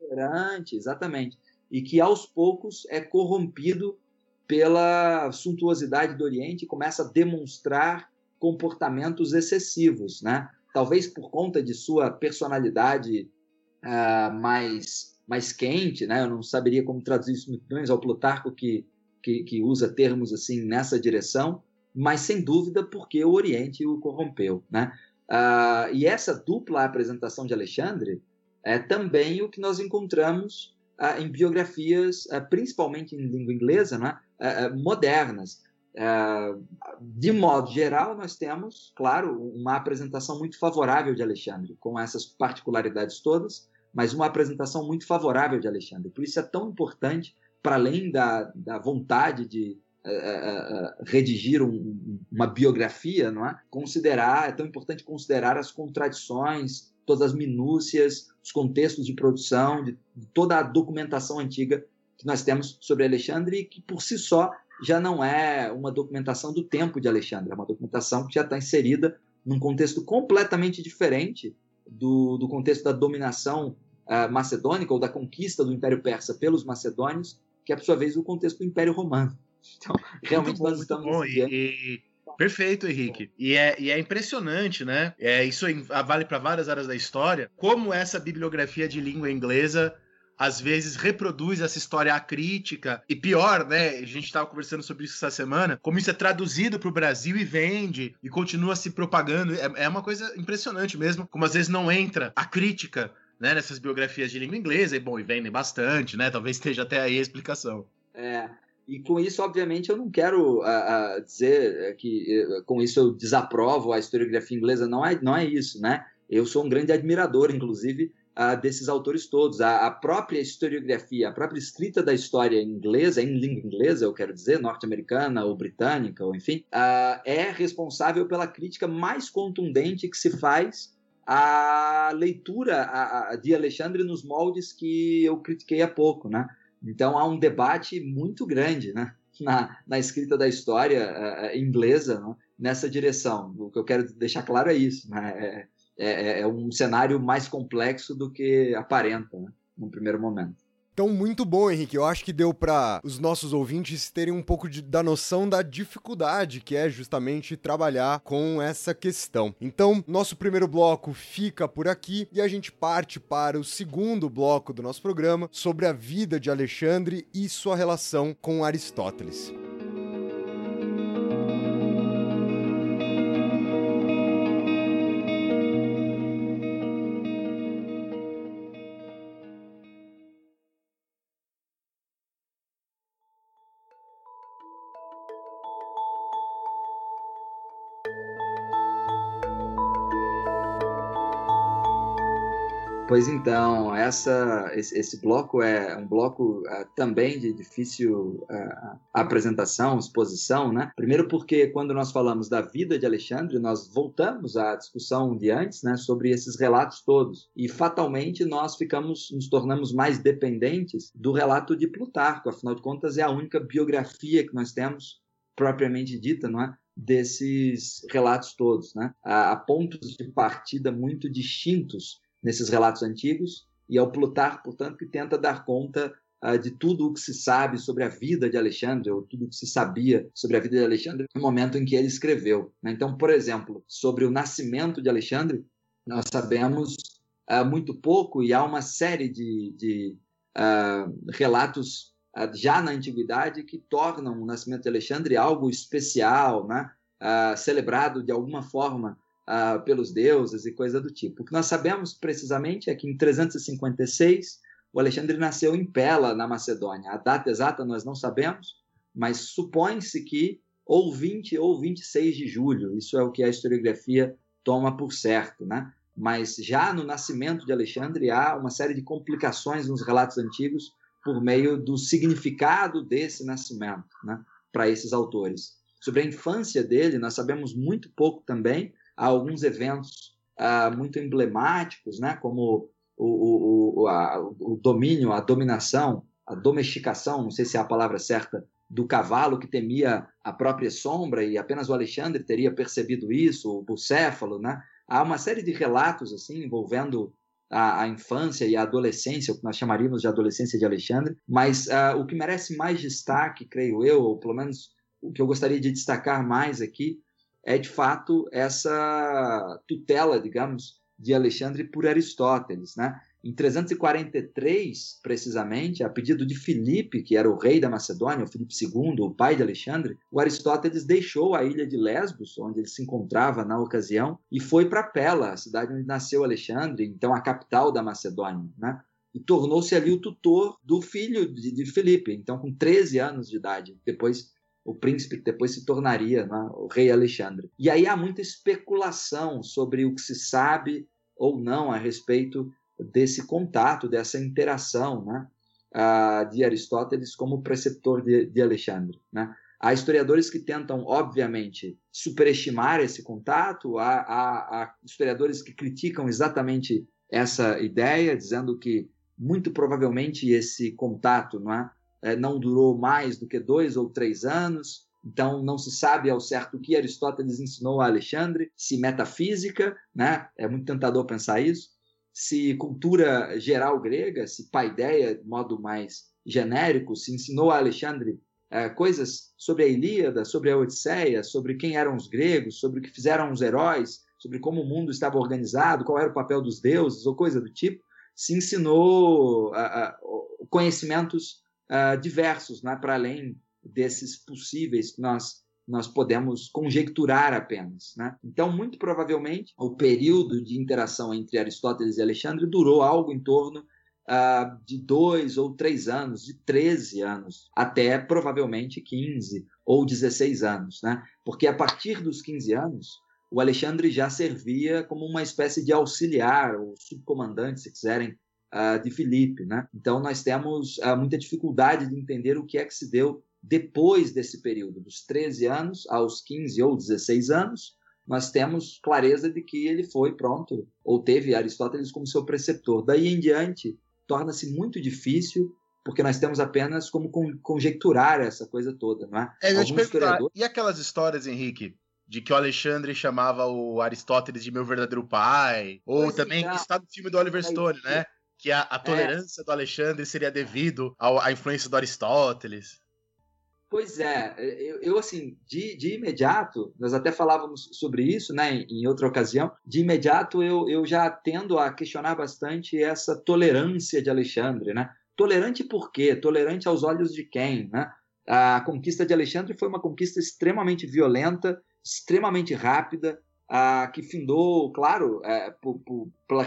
tolerante, exatamente, e que aos poucos é corrompido pela suntuosidade do Oriente e começa a demonstrar comportamentos excessivos, né? Talvez por conta de sua personalidade uh, mais mais quente, né? Eu não saberia como traduzir isso muito bem, mas é Plutarco que, que, que, usa termos assim nessa direção, mas sem dúvida porque o Oriente o corrompeu, né? Uh, e essa dupla apresentação de Alexandre é também o que nós encontramos uh, em biografias, uh, principalmente em língua inglesa, né? modernas. de modo geral, nós temos, claro, uma apresentação muito favorável de Alexandre, com essas particularidades todas, mas uma apresentação muito favorável de Alexandre. Por isso é tão importante, para além da, da vontade de uh, uh, redigir um, uma biografia, não é? Considerar, é tão importante considerar as contradições, todas as minúcias, os contextos de produção, de, de toda a documentação antiga que nós temos sobre Alexandre e que por si só já não é uma documentação do tempo de Alexandre, é uma documentação que já está inserida num contexto completamente diferente do, do contexto da dominação uh, macedônica ou da conquista do Império Persa pelos macedônios, que é, por sua vez, o contexto do Império Romano. Então, realmente bom, nós estamos... Bom. E, perfeito, Henrique. E é, e é impressionante, né? É, isso vale para várias áreas da história, como essa bibliografia de língua inglesa às vezes reproduz essa história acrítica e pior, né? A gente estava conversando sobre isso essa semana, como isso é traduzido para o Brasil e vende e continua se propagando. É, é, uma coisa impressionante mesmo, como às vezes não entra a crítica né, nessas biografias de língua inglesa, e bom, e vendem bastante, né? Talvez esteja até aí a explicação. É, e com isso, obviamente, eu não quero uh, uh, dizer que uh, com isso eu desaprovo a historiografia inglesa, não é, não é isso, né? Eu sou um grande admirador, inclusive, desses autores todos. A, a, própria historiografia, a própria escrita da história inglesa, em língua inglesa, eu quero dizer, norte-americana ou britânica, ou enfim, é responsável pela crítica mais contundente que se faz a leitura de Alexandre nos moldes que eu critiquei há pouco, né? Então há um debate muito grande, né? Na, na escrita da história uh, inglesa né? nessa direção. O que eu quero deixar claro é isso, né? É, é, é um cenário mais complexo do que aparenta, né? no primeiro momento. Então, muito bom, Henrique. Eu acho que deu para os nossos ouvintes terem um pouco de, da noção da dificuldade que é justamente trabalhar com essa questão. Então, nosso primeiro bloco fica por aqui e a gente parte para o segundo bloco do nosso programa sobre a vida de Alexandre e sua relação com Aristóteles. Pois então, essa, esse, esse, bloco é um bloco uh, também de difícil uh, apresentação, exposição, né? Primeiro porque quando nós falamos da vida de Alexandre, nós voltamos à discussão de antes, né, sobre esses relatos todos. E fatalmente nós ficamos, nos tornamos mais dependentes do relato de Plutarco. Afinal de contas, é a única biografia que nós temos propriamente dita, não é? Desses relatos todos, né? A, pontos de partida muito distintos nesses relatos antigos, e é o Plutarco, portanto, que tenta dar conta uh, de tudo o que se sabe sobre a vida de Alexandre, ou tudo o que se sabia sobre a vida de Alexandre no momento em que ele escreveu. Né? Então, por exemplo, sobre o nascimento de Alexandre, nós sabemos uh, muito pouco, e há uma série de, de uh, relatos já na antiguidade que tornam o nascimento de Alexandre algo especial, né? celebrado de alguma forma uh, pelos deuses e coisa do tipo. O que nós sabemos precisamente é que em 356 o Alexandre nasceu em Pela, na Macedônia. A data exata nós não sabemos, mas supõe-se que ou 20 ou 26 de julho. Isso é o que a historiografia toma por certo, né? Mas já no nascimento de Alexandre há uma série de complicações nos relatos antigos por meio do significado desse nascimento, né? Para esses autores. Sobre a infância dele, nós sabemos muito pouco também. Há alguns eventos ah, muito emblemáticos, né? Como o, o, o, a, o domínio, a dominação, a domesticação, não sei se é a palavra certa, do cavalo que temia a própria sombra e apenas o Alexandre teria percebido isso, o bucéfalo, né? Há uma série de relatos assim envolvendo a, a infância e a adolescência, o que nós chamaríamos de adolescência de Alexandre, mas uh, o que merece mais destaque, creio eu, ou pelo menos o que eu gostaria de destacar mais aqui, é de fato essa tutela, digamos, de Alexandre por Aristóteles, né? Em 343, precisamente, a pedido de Filipe, que era o rei da Macedônia, o Filipe II, o pai de Alexandre, o Aristóteles deixou a ilha de Lesbos, onde ele se encontrava na ocasião, e foi para Pela, a cidade onde nasceu Alexandre, então a capital da Macedônia, né? E tornou-se ali o tutor do filho de, de Filipe, então com 13 anos de idade. Depois o príncipe que depois se tornaria né, o rei Alexandre. E aí há muita especulação sobre o que se sabe ou não a respeito desse contato, dessa interação né, de Aristóteles como preceptor de, de Alexandre. Né? Há historiadores que tentam, obviamente, superestimar esse contato, há, há, há historiadores que criticam exatamente essa ideia, dizendo que muito provavelmente esse contato não, é, não durou mais do que dois ou três anos, então não se sabe ao certo o que Aristóteles ensinou a Alexandre, se metafísica, né? é muito tentador pensar isso, se cultura geral grega, se paideia de modo mais genérico, se ensinou a Alexandre é, coisas sobre a Ilíada, sobre a Odisseia, sobre quem eram os gregos, sobre o que fizeram os heróis, sobre como o mundo estava organizado, qual era o papel dos deuses ou coisa do tipo, se ensinou conhecimentos uh, diversos, né, para além desses possíveis que nós nós podemos conjecturar apenas. Né? Então, muito provavelmente, o período de interação entre Aristóteles e Alexandre durou algo em torno uh, de dois ou três anos, de 13 anos, até provavelmente 15 ou 16 anos. Né? Porque a partir dos 15 anos, o Alexandre já servia como uma espécie de auxiliar, ou subcomandante, se quiserem, uh, de Filipe. Né? Então, nós temos uh, muita dificuldade de entender o que é que se deu depois desse período, dos 13 anos aos 15 ou 16 anos, nós temos clareza de que ele foi pronto, ou teve Aristóteles como seu preceptor. Daí em diante, torna-se muito difícil, porque nós temos apenas como conjecturar essa coisa toda, não é? é te historiador... E aquelas histórias, Henrique, de que o Alexandre chamava o Aristóteles de meu verdadeiro pai, ou pois também é. que está no filme do Oliver Stone, né? Que a, a é. tolerância é. do Alexandre seria devido à influência do Aristóteles. Pois é, eu, eu, assim, de, de imediato, nós até falávamos sobre isso, né, em, em outra ocasião, de imediato eu, eu já tendo a questionar bastante essa tolerância de Alexandre, né? Tolerante por quê? Tolerante aos olhos de quem, né? A conquista de Alexandre foi uma conquista extremamente violenta, extremamente rápida, que findou, claro, é, por, por, pela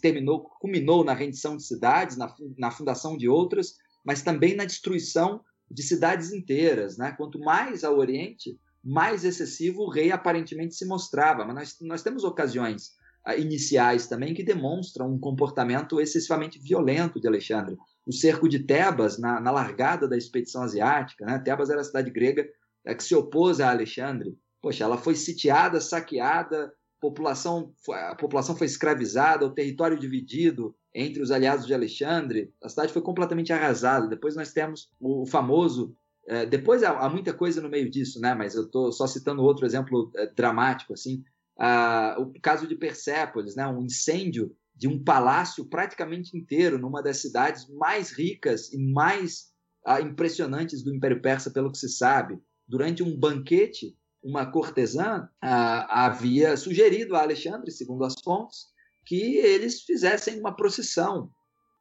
terminou, culminou na rendição de cidades, na, na fundação de outras, mas também na destruição de cidades inteiras. Né? Quanto mais ao Oriente, mais excessivo o rei aparentemente se mostrava. Mas nós, nós temos ocasiões iniciais também que demonstram um comportamento excessivamente violento de Alexandre. O cerco de Tebas, na, na largada da expedição asiática, né? Tebas era a cidade grega uh, que se opôs a Alexandre. Poxa, ela foi sitiada, saqueada, população, a população foi escravizada, o território dividido, entre os aliados de Alexandre, a cidade foi completamente arrasada. Depois nós temos o famoso. É, depois há, há, muita coisa no meio disso, né? Mas eu estou só citando outro exemplo é, dramático, assim. Ah, o caso de Persépolis, né? Um incêndio de um palácio praticamente inteiro numa das cidades mais ricas e mais ah, impressionantes do Império Persa, pelo que se sabe. Durante um banquete, uma cortesã ah, havia sugerido a Alexandre, segundo as fontes, que eles fizessem uma procissão,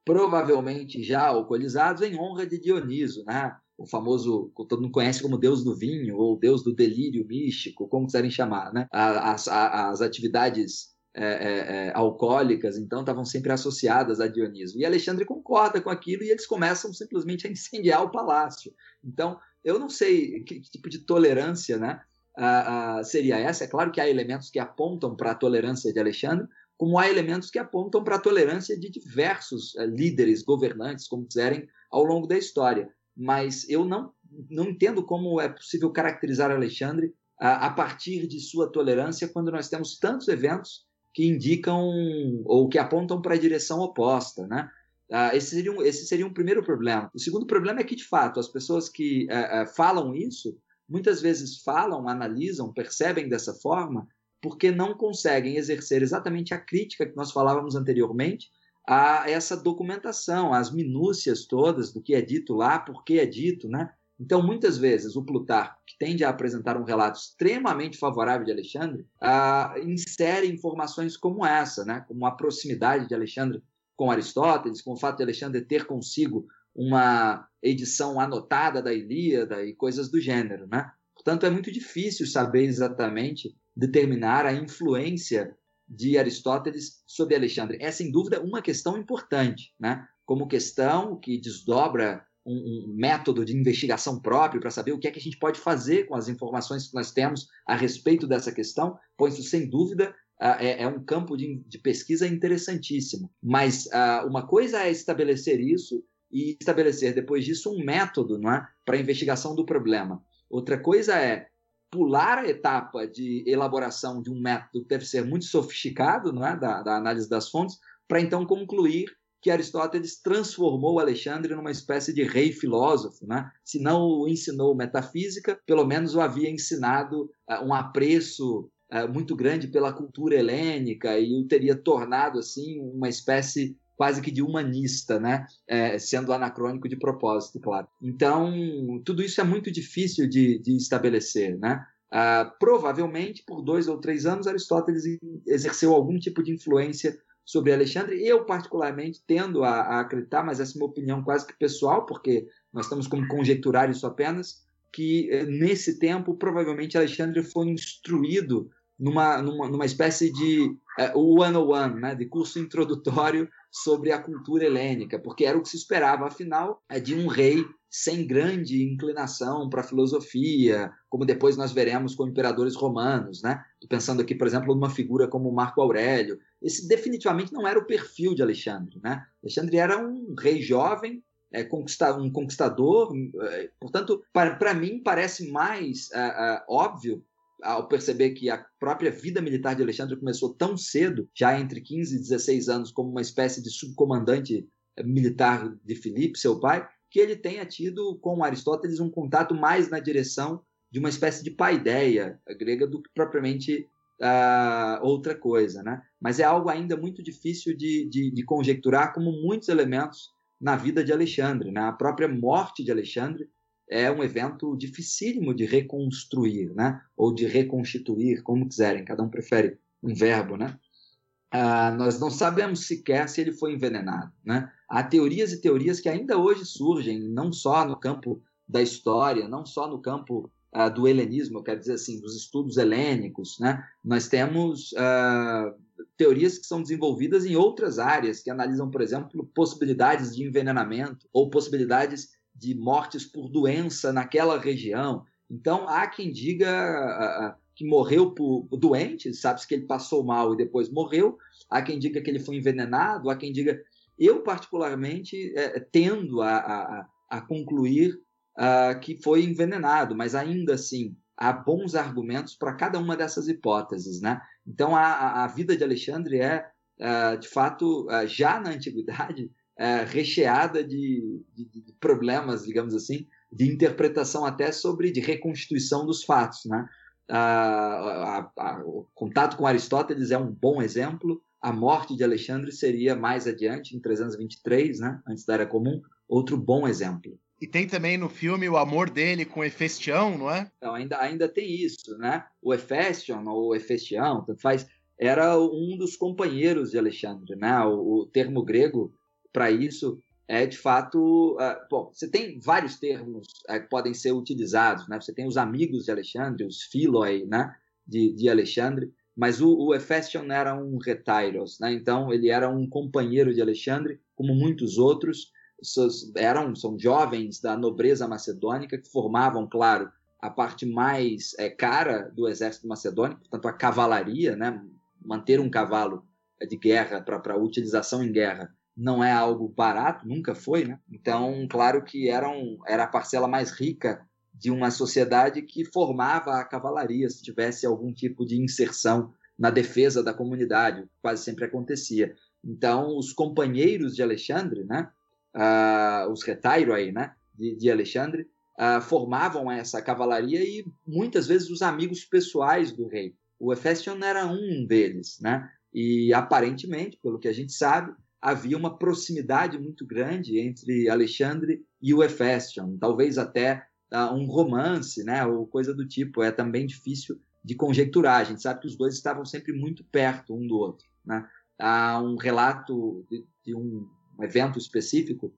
provavelmente já alcoolizados, em honra de Dioniso, né? o famoso, todo mundo conhece como deus do vinho, ou deus do delírio místico, como quiserem chamar, né? As, as atividades é, é, é, alcoólicas, então, estavam sempre associadas a Dioniso. E Alexandre concorda com aquilo e eles começam simplesmente a incendiar o palácio. Então, eu não sei que, que tipo de tolerância né, seria essa. É claro que há elementos que apontam para a tolerância de Alexandre, como há elementos que apontam para a tolerância de diversos uh, líderes, governantes, como quiserem, ao longo da história mas eu não, não entendo como é possível caracterizar Alexandre a, partir de sua tolerância quando nós temos tantos eventos que indicam ou que apontam para a direção oposta, né? Uh, esse, seria um, esse seria um primeiro problema. O segundo problema é que, de fato, as pessoas que uh, uh, falam isso, muitas vezes falam, analisam, percebem dessa forma, porque não conseguem exercer exatamente a crítica que nós falávamos anteriormente, a essa documentação, as minúcias todas do que é dito lá, por que é dito, né? Então, muitas vezes, o Plutarco, que tende a apresentar um relato extremamente favorável de Alexandre, ah, insere informações como essa, né? como a proximidade de Alexandre com Aristóteles, com o fato de Alexandre ter consigo uma edição anotada da Ilíada e coisas do gênero. Né? Portanto, é muito difícil saber exatamente determinar a influência de Aristóteles sobre Alexandre. É, sem dúvida, uma questão importante, né? como questão que desdobra um, um método de investigação próprio para saber o que é que a gente pode fazer com as informações que nós temos a respeito dessa questão, pois sem dúvida, é, é, um campo de, pesquisa interessantíssimo. Mas uh, uma coisa é estabelecer isso e estabelecer, depois disso, um método é, para investigação do problema. Outra coisa é pular a etapa de elaboração de um método que deve ser muito sofisticado, não é? da, da análise das fontes, para então concluir que Aristóteles transformou Alexandre numa espécie de rei filósofo, né? Se não o ensinou metafísica, pelo menos o havia ensinado uh, um apreço uh, muito grande pela cultura helênica e o teria tornado assim uma espécie quase que de humanista, né? É, sendo anacrônico de propósito, claro. Então, tudo isso é muito difícil de, de estabelecer, né? Ah, provavelmente, por dois ou três anos, Aristóteles exerceu algum tipo de influência sobre Alexandre. Eu, particularmente, tendo a, a acreditar, mas essa é uma opinião quase que pessoal, porque nós estamos como conjecturar isso apenas, que eh, nesse tempo, provavelmente, Alexandre foi instruído numa, numa, numa espécie de é, one-on-one, né, de curso introdutório sobre a cultura helênica, porque era o que se esperava, afinal, é de um rei sem grande inclinação para a filosofia, como depois nós veremos com imperadores romanos, né? Tô pensando aqui, por exemplo, numa figura como Marco Aurélio. Esse definitivamente não era o perfil de Alexandre, né? Alexandre era um rei jovem, é, conquista, um conquistador, é, portanto, para mim parece mais é, é, óbvio ao perceber que a própria vida militar de Alexandre começou tão cedo, já entre 15 e 16 anos, como uma espécie de subcomandante militar de Filipe, seu pai, que ele tenha tido com Aristóteles um contato mais na direção de uma espécie de paideia grega do que propriamente uh, outra coisa, né? Mas é algo ainda muito difícil de, de, de conjecturar, como muitos elementos na vida de Alexandre, né? A própria morte de Alexandre é um evento dificílimo de reconstruir, né? Ou de reconstituir, como quiserem, cada um prefere um verbo, né? Ah, nós não sabemos sequer se ele foi envenenado, né? Há teorias e teorias que ainda hoje surgem, não só no campo da história, não só no campo ah, do helenismo, eu quero dizer assim, dos estudos helênicos, né? Nós temos ah, teorias que são desenvolvidas em outras áreas, que analisam, por exemplo, possibilidades de envenenamento ou possibilidades de mortes por doença naquela região. Então, há quem diga que morreu por doente, sabe-se que ele passou mal e depois morreu, há quem diga que ele foi envenenado, há quem diga. Eu, particularmente, é, tendo a, a, a concluir uh, que foi envenenado, mas ainda assim há bons argumentos para cada uma dessas hipóteses. Né? Então, a, a vida de Alexandre é, uh, de fato, uh, já na antiguidade, é, recheada de, de, de, problemas, digamos assim, de interpretação até sobre de reconstituição dos fatos, né? A, a, a, o contato com Aristóteles é um bom exemplo. A morte de Alexandre seria mais adiante, em 323, né? antes da Era Comum, outro bom exemplo. E tem também no filme o amor dele com Hefestião, não é? Então, ainda, ainda tem isso, né? O Hefestion, ou Hefestião, tanto faz, era um dos companheiros de Alexandre, né? O, o termo grego para isso é de fato. Uh, bom, você tem vários termos uh, que podem ser utilizados, né? Você tem os amigos de Alexandre, os filoi, né? De, de Alexandre, mas o, o era um retairos, né? Então ele era um companheiro de Alexandre, como muitos outros. Eram são jovens da nobreza macedônica que formavam, claro, a parte mais é, cara do exército macedônico, portanto a cavalaria, né? Manter um cavalo de guerra para utilização em guerra não é algo barato, nunca foi, né? Então, claro que era, um, era a parcela mais rica de uma sociedade que formava a cavalaria, se tivesse algum tipo de inserção na defesa da comunidade, quase sempre acontecia. Então, os companheiros de Alexandre, né, uh, os retairoi, né, de, de Alexandre, uh, formavam essa cavalaria e muitas vezes os amigos pessoais do rei. O Hefestion era um deles, né? E aparentemente, pelo que a gente sabe, havia uma proximidade muito grande entre Alexandre e o Hefestion, talvez até uh, um romance, né, ou coisa do tipo. É também difícil de conjecturar. A gente sabe que os dois estavam sempre muito perto um do outro. Né? Há um relato de, de um evento específico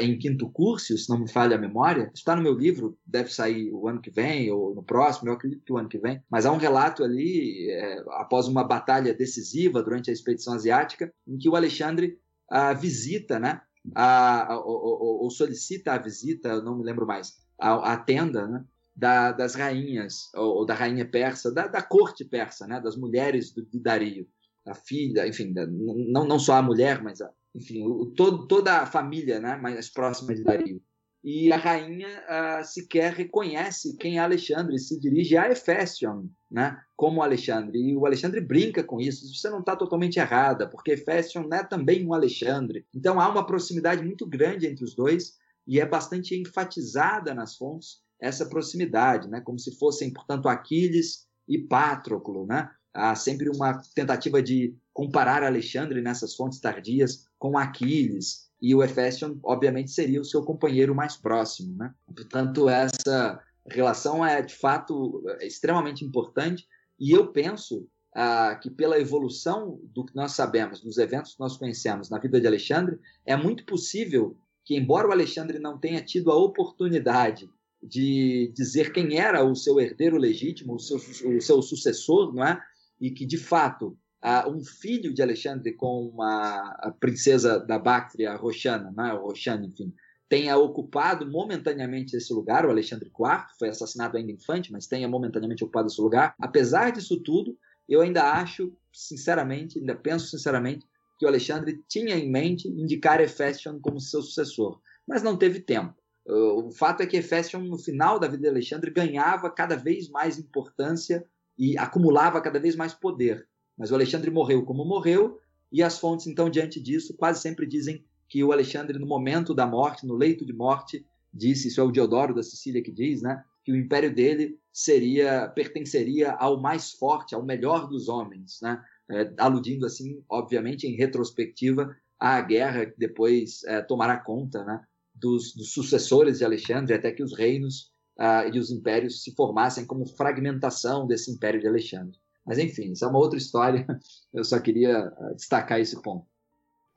em quinto curso, se não me falha a memória, está no meu livro, deve sair o ano que vem ou no próximo, eu acredito que o ano que vem, mas há um relato ali, é, após uma batalha decisiva durante a expedição asiática, em que o Alexandre uh, visita, né, a, ou, ou, solicita a visita, não me lembro mais, a, a tenda, né, da, das rainhas, ou, ou, da rainha persa, da, da corte persa, né, das mulheres do, de Dario, a filha, enfim, da, não, não só a mulher, mas a, enfim, o, todo, toda a família né, mais próxima de Dario. E a rainha uh, sequer reconhece quem é Alexandre, se dirige a Hefestion, né, como Alexandre. E o Alexandre brinca com isso. Você não está totalmente errada, porque Hefestion é também um Alexandre. Então há uma proximidade muito grande entre os dois e é bastante enfatizada nas fontes essa proximidade, né, como se fossem, portanto, Aquiles e Patroclo. Né? Há sempre uma tentativa de comparar Alexandre nessas fontes tardias com Aquiles, e o Hefestion, obviamente, seria o seu companheiro mais próximo. Né? Portanto, essa relação é, de fato, extremamente importante, e eu penso ah, que, pela evolução do que nós sabemos, dos eventos que nós conhecemos na vida de Alexandre, é muito possível que, embora o Alexandre não tenha tido a oportunidade de dizer quem era o seu herdeiro legítimo, o seu, o seu sucessor, não é? e que, de fato, uh, um filho de Alexandre com uma a princesa da Bactria, Roxana, né, Roxana, enfim, tenha ocupado momentaneamente esse lugar, o Alexandre IV, foi assassinado ainda infante, mas tenha momentaneamente ocupado esse lugar. Apesar disso tudo, eu ainda acho, sinceramente, ainda penso sinceramente, que o Alexandre tinha em mente indicar Hefestion como seu sucessor, mas não teve tempo. O fato é que Hefestion, no final da vida de Alexandre, ganhava cada vez mais importância e acumulava cada vez mais poder. Mas o Alexandre morreu como morreu, e as fontes, então, diante disso, quase sempre dizem que o Alexandre, no momento da morte, no leito de morte, disse, isso é o Diodoro da Sicília que diz, né, que o império dele seria pertenceria ao mais forte, ao melhor dos homens, né, é, aludindo assim, obviamente, em retrospectiva à guerra que depois é, tomará conta, né, dos, dos, sucessores de Alexandre, até que os reinos uh, e os impérios se formassem como fragmentação desse império de Alexandre. Mas enfim, isso é uma outra história. Eu só queria ah, destacar esse ponto.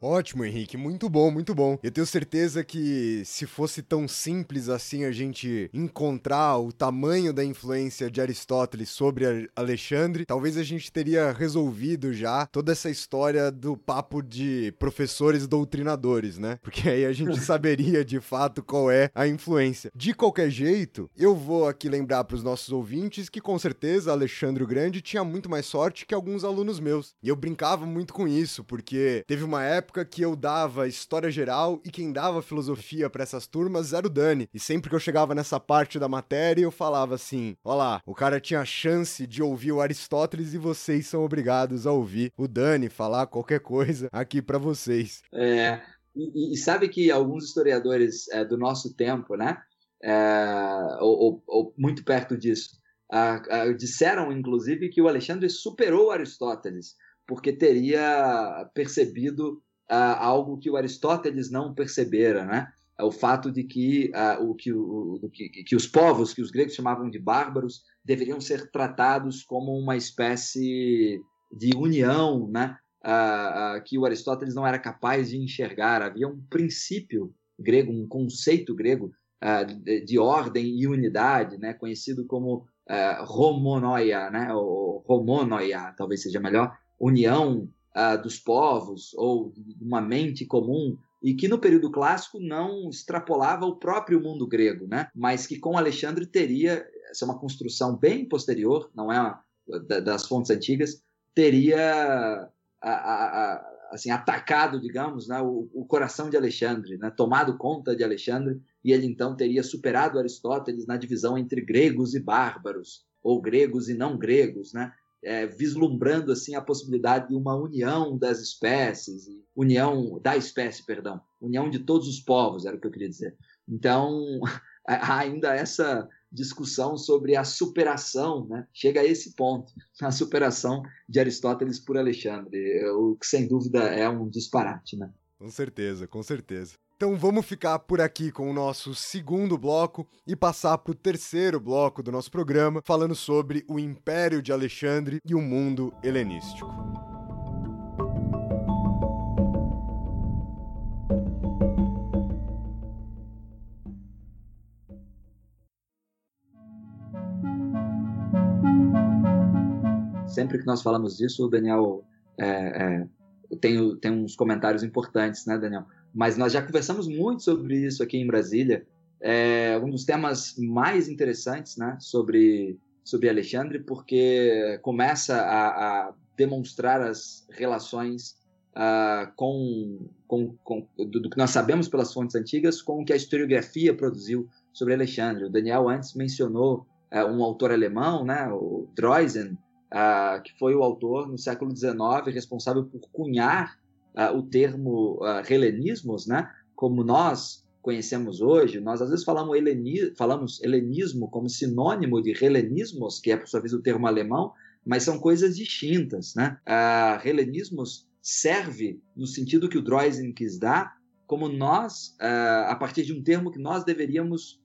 Ótimo, Henrique. Muito bom, muito bom. Eu tenho certeza que se fosse tão simples assim a gente encontrar o tamanho da influência de Aristóteles sobre Alexandre, talvez a gente teria resolvido já toda essa história do papo de professores doutrinadores, né? Porque aí a gente saberia de fato qual é a influência. De qualquer jeito, eu vou aqui lembrar para os nossos ouvintes que com certeza Alexandre o Grande tinha muito mais sorte que alguns alunos meus. E eu brincava muito com isso, porque teve uma época época que eu dava história geral e quem dava filosofia para essas turmas era o Dani. E sempre que eu chegava nessa parte da matéria, eu falava assim: "Olha lá, o cara tinha a chance de ouvir o Aristóteles e vocês são obrigados a ouvir o Dani falar qualquer coisa aqui para vocês". É, e, e, sabe que alguns historiadores é, do nosso tempo, né, é, ou, ou, ou, muito perto disso, disseram inclusive que o Alexandre superou Aristóteles porque teria percebido uh, algo que o Aristóteles não percebera, né? o fato de que, uh, o, que, o, que, que, os povos que os gregos chamavam de bárbaros deveriam ser tratados como uma espécie de união, né? uh, que o Aristóteles não era capaz de enxergar. Havia um princípio grego, um conceito grego de, de, ordem e unidade, né, conhecido como homonoia, né, ou homonoia, talvez seja melhor, união dos povos ou uma mente comum e que no período clássico não extrapolava o próprio mundo grego, né? mas que com Alexandre teria, essa é uma construção bem posterior, não é uma, das fontes antigas, teria a, a, a, assim, atacado, digamos, né, o, o, coração de Alexandre, né, tomado conta de Alexandre, e ele então teria superado Aristóteles na divisão entre gregos e bárbaros, ou gregos e não gregos, né? É, vislumbrando assim a possibilidade de uma união das espécies, união da espécie, perdão, união de todos os povos, era o que eu queria dizer. Então, há ainda essa discussão sobre a superação, né? chega a esse ponto, a superação de Aristóteles por Alexandre, o que sem dúvida é um disparate. Né? Com certeza, com certeza. Então vamos ficar por aqui com o nosso segundo bloco e passar para o terceiro bloco do nosso programa, falando sobre o Império de Alexandre e o mundo helenístico. Sempre que nós falamos disso, o Daniel é, é, tem, tem uns comentários importantes, né, Daniel? Mas nós já conversamos muito sobre isso aqui em Brasília. É um dos temas mais interessantes né, sobre, sobre Alexandre, porque começa a, a demonstrar as relações uh, com, com, com do, do, que nós sabemos pelas fontes antigas com o que a historiografia produziu sobre Alexandre. O Daniel antes mencionou uh, um autor alemão, né, o Droysen, uh, que foi o autor no século XIX responsável por cunhar uh, o termo uh, helenismos, né? Como nós conhecemos hoje, nós às vezes falamos, heleni, falamos helenismo como sinônimo de helenismos, que é por sua vez o termo alemão, mas são coisas distintas, né? Uh, helenismos serve no sentido que o Droysen quis dar, como nós, uh, a partir de um termo que nós deveríamos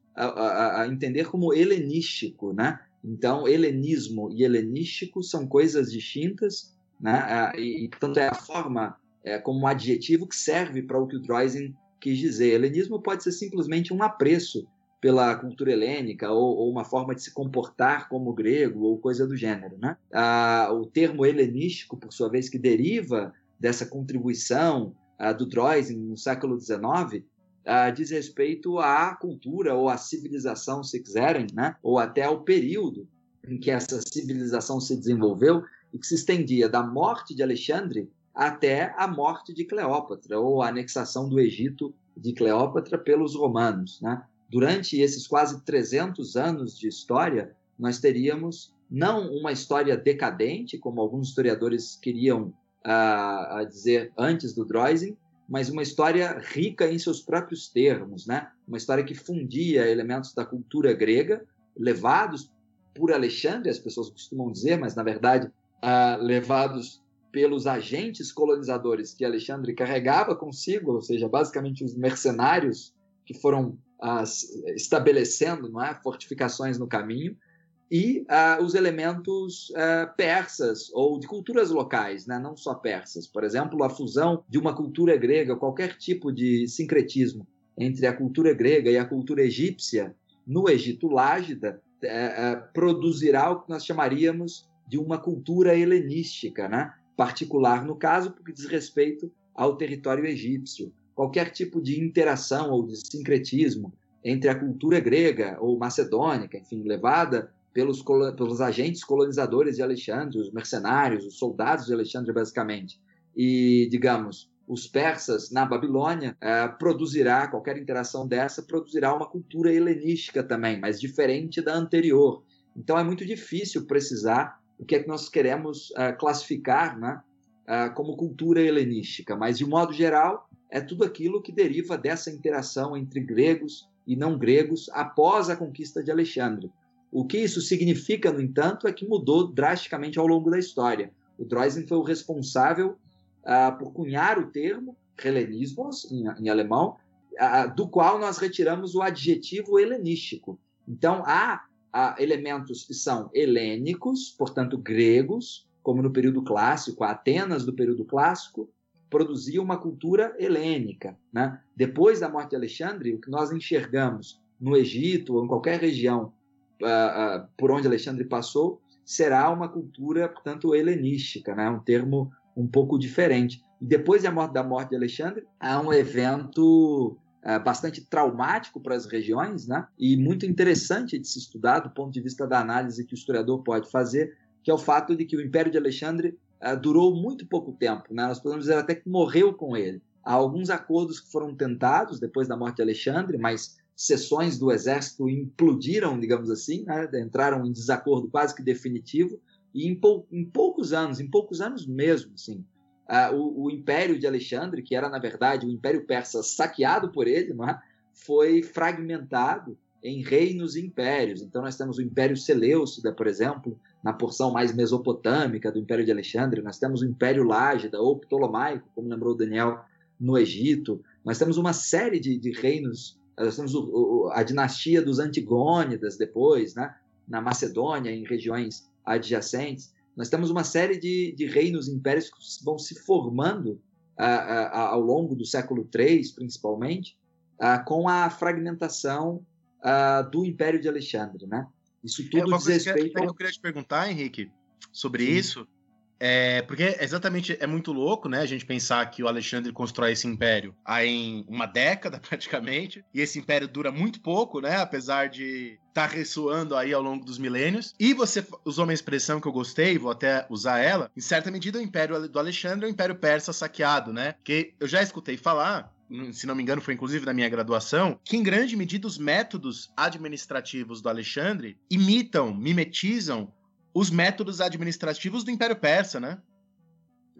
entender como helenístico, né? Então, helenismo e helenístico são coisas distintas, né? e, portanto, é a forma é, como um adjetivo que serve para o que o Droysen quis dizer. Helenismo pode ser simplesmente um apreço pela cultura helênica ou, ou, uma forma de se comportar como grego ou coisa do gênero. Né? Ah, o termo helenístico, por sua vez, que deriva dessa contribuição ah, do Droysen no século XIX, ah, diz respeito à cultura ou à civilização, se quiserem, né? ou até ao período em que essa civilização se desenvolveu e que se estendia da morte de Alexandre até a morte de Cleópatra, ou a anexação do Egito de Cleópatra pelos romanos. Né? Durante esses quase 300 anos de história, nós teríamos não uma história decadente, como alguns historiadores queriam uh, dizer antes do Droysen, mas uma história rica em seus próprios termos, né? uma história que fundia elementos da cultura grega, levados por Alexandre, as pessoas costumam dizer, mas na verdade uh, levados pelos agentes colonizadores que Alexandre carregava consigo, ou seja, basicamente os mercenários que foram as, estabelecendo não é, fortificações no caminho, e uh, os elementos uh, persas ou de culturas locais, né? não só persas. Por exemplo, a fusão de uma cultura grega, qualquer tipo de sincretismo entre a cultura grega e a cultura egípcia no Egito Lágida uh, produzirá o que nós chamaríamos de uma cultura helenística, né? Particular no caso, porque diz respeito ao território egípcio. Qualquer tipo de interação ou de sincretismo entre a cultura grega ou macedônica, enfim, levada pelos, pelos agentes colonizadores de Alexandre, os mercenários, os soldados de Alexandre, basicamente, e, digamos, os persas na Babilônia, eh, produzirá, qualquer interação dessa, produzirá uma cultura helenística também, mas diferente da anterior. Então é muito difícil precisar o que é que nós queremos uh, classificar né, uh, como cultura helenística, mas de modo geral é tudo aquilo que deriva dessa interação entre gregos e não gregos após a conquista de Alexandre. O que isso significa, no entanto, é que mudou drasticamente ao longo da história. O Droysen foi o responsável uh, por cunhar o termo helenismos, em, em alemão, do qual nós retiramos o adjetivo helenístico. Então, há elementos que são helênicos, portanto gregos, como no período clássico, a Atenas do período clássico produzia uma cultura helênica. Né? Depois da morte de Alexandre, o que nós enxergamos no Egito ou em qualquer região uh, uh, por onde Alexandre passou será uma cultura, portanto, helenística, né? um termo um pouco diferente. Depois da morte, da morte de Alexandre, há um evento bastante traumático para as regiões né? e muito interessante de se estudar do ponto de vista da análise que o historiador pode fazer, que é o fato de que o Império de Alexandre uh, durou muito pouco tempo. Né? Nós podemos dizer até que morreu com ele. Há alguns acordos que foram tentados depois da morte de Alexandre, mas seções do exército implodiram, digamos assim, né? entraram em desacordo quase que definitivo, e em, pou, em poucos anos, em poucos anos mesmo, assim, uh, o, o, Império de Alexandre, que era na verdade o Império Persa saqueado por ele, é? foi fragmentado em reinos e impérios. Então nós temos o Império Seleucida, por exemplo, na porção mais mesopotâmica do Império de Alexandre, nós temos o Império Lágida ou Ptolomaico, como lembrou Daniel, no Egito. Nós temos uma série de, de reinos, nós temos o, o, a dinastia dos Antigônidas depois, né? na Macedônia, em regiões adjacentes. Nós temos uma série de, de reinos e impérios que vão se formando ao longo do século III, principalmente, com a fragmentação do Império de Alexandre, né? Isso é, tudo é, diz respeito. Que eu queria te perguntar, Henrique, sobre Sim. isso. É, porque exatamente é muito louco, né? A gente pensar que o Alexandre constrói esse império aí em uma década praticamente, e esse império dura muito pouco, né? Apesar de estar tá ressoando aí ao longo dos milênios. E você usou uma expressão que eu gostei, vou até usar ela. Em certa medida, o império do Alexandre é o império persa saqueado, né? Que eu já escutei falar se não me engano, foi inclusive na minha graduação, que em grande medida os métodos administrativos do Alexandre imitam, mimetizam os métodos administrativos do Império Persa, né?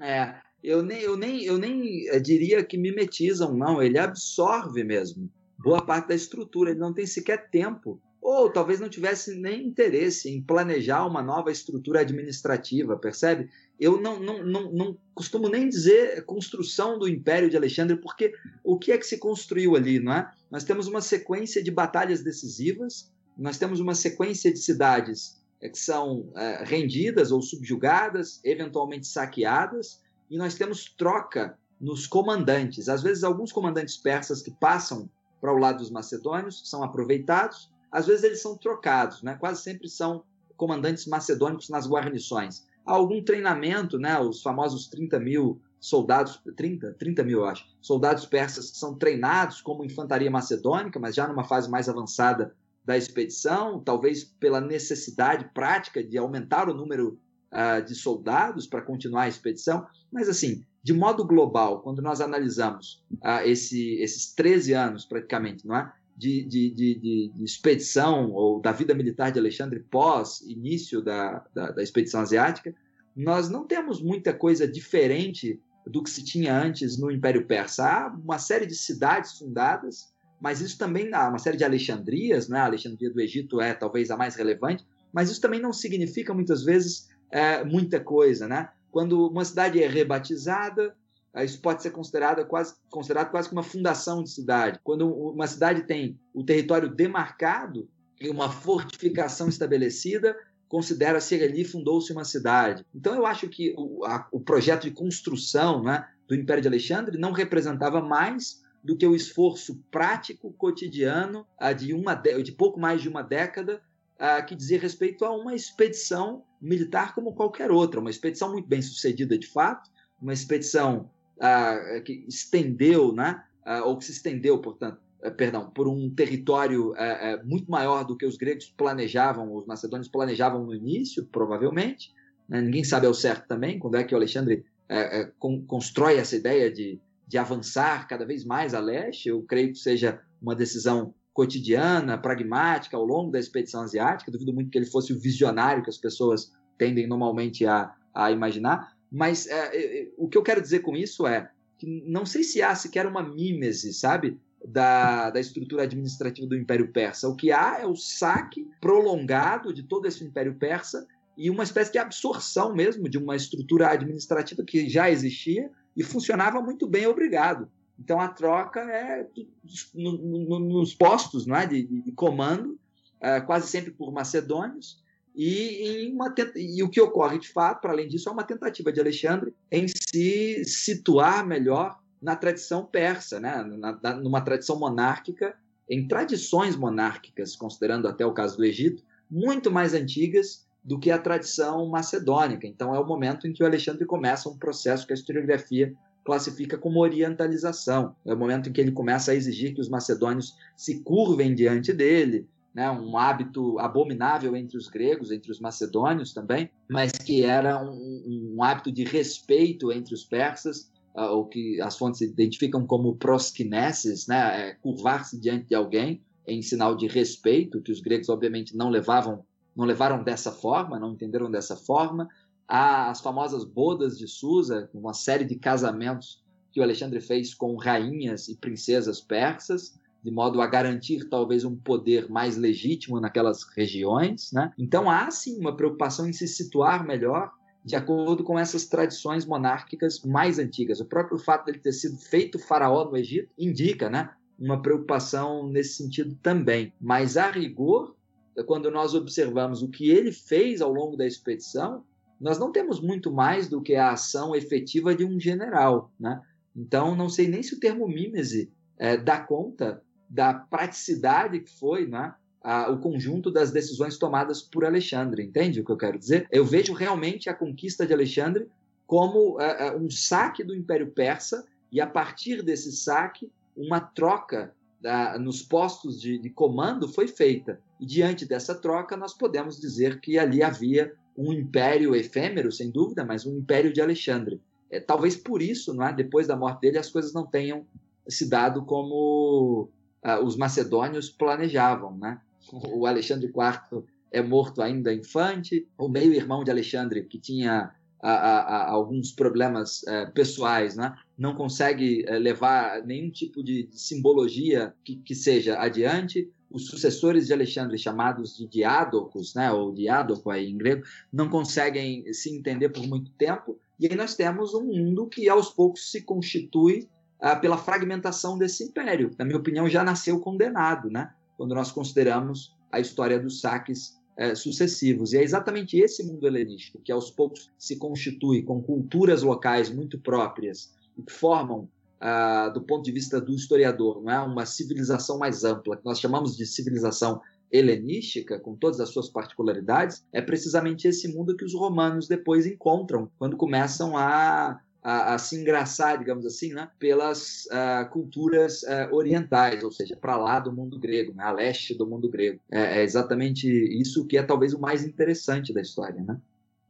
É, eu nem, eu nem, eu nem eh, diria que mimetizam, não. Ele absorve mesmo boa parte da estrutura. Ele não tem sequer tempo, ou talvez não tivesse nem interesse em planejar uma nova estrutura administrativa, percebe? Eu não, não, não, não costumo nem dizer construção do Império de Alexandre, porque o que é que se construiu ali, não é? Nós temos uma sequência de batalhas decisivas, nós temos uma sequência de cidades que são é, rendidas ou subjugadas, eventualmente saqueadas, e nós temos troca nos comandantes. Às vezes, alguns comandantes persas que passam para o lado dos macedônios são aproveitados, às vezes eles são trocados, né? quase sempre são comandantes macedônicos nas guarnições. Há algum treinamento, né? os famosos 30 mil soldados, 30, 30 mil, eu acho, soldados persas são treinados como infantaria macedônica, mas já numa fase mais avançada da expedição, talvez pela necessidade prática de aumentar o número uh, de soldados para continuar a expedição. Mas, assim, de modo global, quando nós analisamos uh, esse, esses 13 anos, praticamente, não é? De, de, de, de, expedição ou da vida militar de Alexandre pós início da, da, da expedição asiática, nós não temos muita coisa diferente do que se tinha antes no Império Persa. Há uma série de cidades fundadas, mas isso também há uma série de Alexandrias, né? a Alexandria do Egito é talvez a mais relevante, mas isso também não significa muitas vezes é, muita coisa. Né? Quando uma cidade é rebatizada, é, isso pode ser considerado quase, considerado quase como uma fundação de cidade. Quando uma cidade tem o território demarcado e uma fortificação estabelecida, considera-se que ali fundou-se uma cidade. Então eu acho que o, a, o projeto de construção né, do Império de Alexandre não representava mais do que o esforço prático cotidiano de, uma de pouco mais de uma década que dizia respeito a uma expedição militar como qualquer outra, uma expedição muito bem sucedida de fato, uma expedição que estendeu, né, ou que se estendeu, portanto, eh, perdão, por um território eh, eh, muito maior do que os gregos planejavam, os macedônios planejavam no início, provavelmente. Né? Ninguém sabe ao certo também quando é que o Alexandre constrói essa ideia de de avançar cada vez mais a leste. Eu creio que seja uma decisão cotidiana, pragmática, ao longo da expedição asiática. Duvido muito que ele fosse o visionário que as pessoas tendem normalmente a, a imaginar. Mas é, é, é, o que eu quero dizer com isso é que não sei se há sequer uma mímese, sabe? Da, da estrutura administrativa do Império Persa. O que há é o saque prolongado de todo esse Império Persa e uma espécie de absorção mesmo de uma estrutura administrativa que já existia e funcionava muito bem, obrigado. Então a troca é nos postos não é, de, de comando, é, quase sempre por macedônios, E, uma e o que ocorre de fato, para além disso, é uma tentativa de Alexandre em se situar melhor na tradição persa, né? Na, na, numa tradição monárquica, em tradições monárquicas, considerando até o caso do Egito, muito mais antigas do que a tradição macedônica. Então é o momento em que o Alexandre começa um processo que a historiografia classifica como orientalização. É o momento em que ele começa a exigir que os macedônios se curvem diante dele, né, um hábito abominável entre os gregos, entre os macedônios também, mas que era um, um hábito de respeito entre os persas, uh, o que as fontes identificam como proskinesis, né, é curvar-se diante de alguém em sinal de respeito, que os gregos obviamente não levavam, não levaram dessa forma, não entenderam dessa forma. Há as famosas bodas de Susa, uma série de casamentos que o Alexandre fez com rainhas e princesas persas, de modo a garantir talvez um poder mais legítimo naquelas regiões. Né? Então há sim uma preocupação em se situar melhor de acordo com essas tradições monárquicas mais antigas. O próprio fato de ele ter sido feito faraó no Egito indica né, uma preocupação nesse sentido também. Mas, a rigor, quando nós observamos o que ele fez ao longo da expedição, nós não temos muito mais do que a ação efetiva de um general. Né? Então, não sei nem se o termo mímese é, dá conta da praticidade que foi né, a, o conjunto das decisões tomadas por Alexandre. Entende o que eu quero dizer? Eu vejo realmente a conquista de Alexandre como é, é um saque do Império Persa e, a partir desse saque, uma troca da, nos postos de, de comando foi feita. E diante dessa troca, nós podemos dizer que ali havia um império efêmero, sem dúvida, mas um império de Alexandre. É, talvez por isso, não é? depois da morte dele, as coisas não tenham se dado como uh, os macedônios planejavam. Né? O Alexandre IV é morto ainda infante, o meio-irmão de Alexandre, que tinha a, a, a alguns problemas é, pessoais, né? não consegue é, levar nenhum tipo de, simbologia que, que, seja adiante. Os sucessores de Alexandre, chamados de diádocos, né, ou diádoco aí em grego, não conseguem se entender por muito tempo. E aí nós temos um mundo que aos poucos se constitui ah, pela fragmentação desse império. Na minha opinião, já nasceu condenado, né? quando nós consideramos a história dos saques é, sucessivos. E é exatamente esse mundo helenístico que aos poucos se constitui com culturas locais muito próprias que formam, ah, do ponto de vista do historiador, não é uma civilização mais ampla, que nós chamamos de civilização helenística, com todas as suas particularidades, é precisamente esse mundo que os romanos depois encontram quando começam a a, a, se engraçar, digamos assim, né, pelas uh, culturas uh, orientais, ou seja, para lá do mundo grego, né, a leste do mundo grego. É, é, exatamente isso que é talvez o mais interessante da história, né?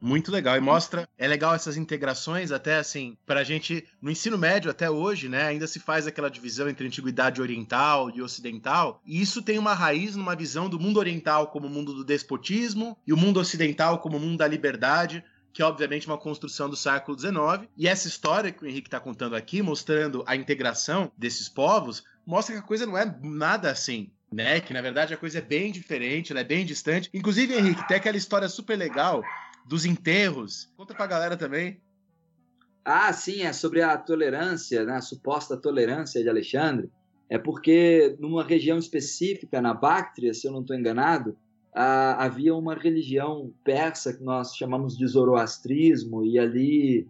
Muito legal e mostra, é legal essas integrações até assim, para a gente no ensino médio até hoje, né, ainda se faz aquela divisão entre antiguidade oriental e ocidental, e isso tem uma raiz numa visão do mundo oriental como o mundo do despotismo e o mundo ocidental como o mundo da liberdade, que é obviamente uma construção do século XIX. E essa história que o Henrique está contando aqui, mostrando a integração desses povos, mostra que a coisa não é nada assim. Né? Que na verdade a coisa é bem diferente, ela é bem distante. Inclusive, Henrique, tem aquela história super legal dos enterros. Conta pra galera também. Ah, sim, é sobre a tolerância, né? a suposta tolerância de Alexandre. É porque numa região específica, na Báctria, se eu não estou enganado, havia uma religião persa que nós chamamos de zoroastrismo, e ali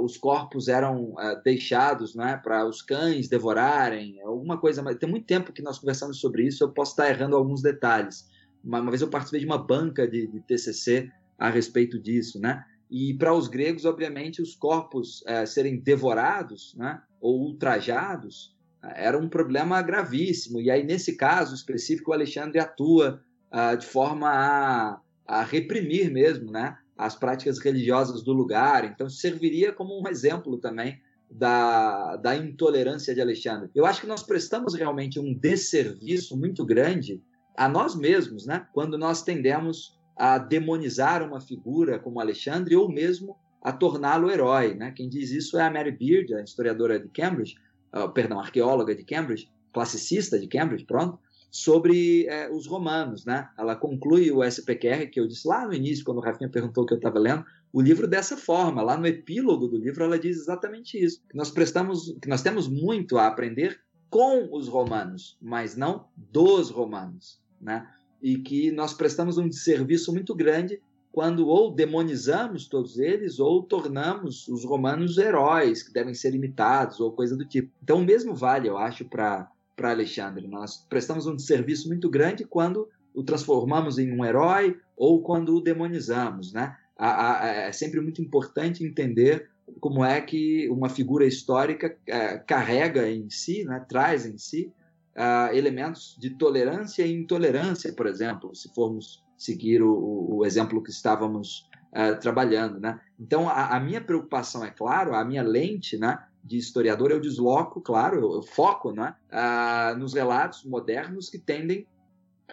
os corpos eram ah, deixados né, para os cães devorarem, alguma coisa. Mas tem muito tempo que nós conversamos sobre isso, eu posso estar errando alguns detalhes. Uma, uma vez eu participei de uma banca de, de TCC a respeito disso, né? E para os gregos, obviamente, os corpos eh, serem devorados né, ou ultrajados era um problema gravíssimo. E aí, nesse caso específico, o Alexandre atua uh, de forma a, a reprimir mesmo né, as práticas religiosas do lugar. Então, serviria como um exemplo também da, da intolerância de Alexandre. Eu acho que nós prestamos realmente um desserviço muito grande a nós mesmos, né? quando nós tendemos a demonizar uma figura como Alexandre ou mesmo a torná-lo herói. Né? Quem diz isso é a Mary Beard, a historiadora de Cambridge, uh, perdão, arqueóloga de Cambridge, classicista de Cambridge, pronto, sobre é, os romanos. Né? Ela conclui o SPQR, que eu disse lá no início, quando o Rafinha perguntou o que eu estava lendo, o livro dessa forma. Lá no epílogo do livro, ela diz exatamente isso: que nós prestamos, que nós temos muito a aprender com os romanos, mas não dos romanos. Né? E que nós prestamos um serviço muito grande quando ou demonizamos todos eles ou tornamos os romanos heróis que devem ser imitados ou coisa do tipo. Então, o mesmo vale, eu acho, para Alexandre. Nós prestamos um serviço muito grande quando o transformamos em um herói ou quando o demonizamos, né? é sempre muito importante entender como é que uma figura histórica é, carrega em si, né, traz em si uh, elementos de tolerância e intolerância, por exemplo, se formos seguir o, o exemplo que estávamos uh, trabalhando. Né? Então, a, a, minha preocupação, é claro, a minha lente né, de historiador, eu desloco, claro, eu, eu foco né, uh, nos relatos modernos que tendem,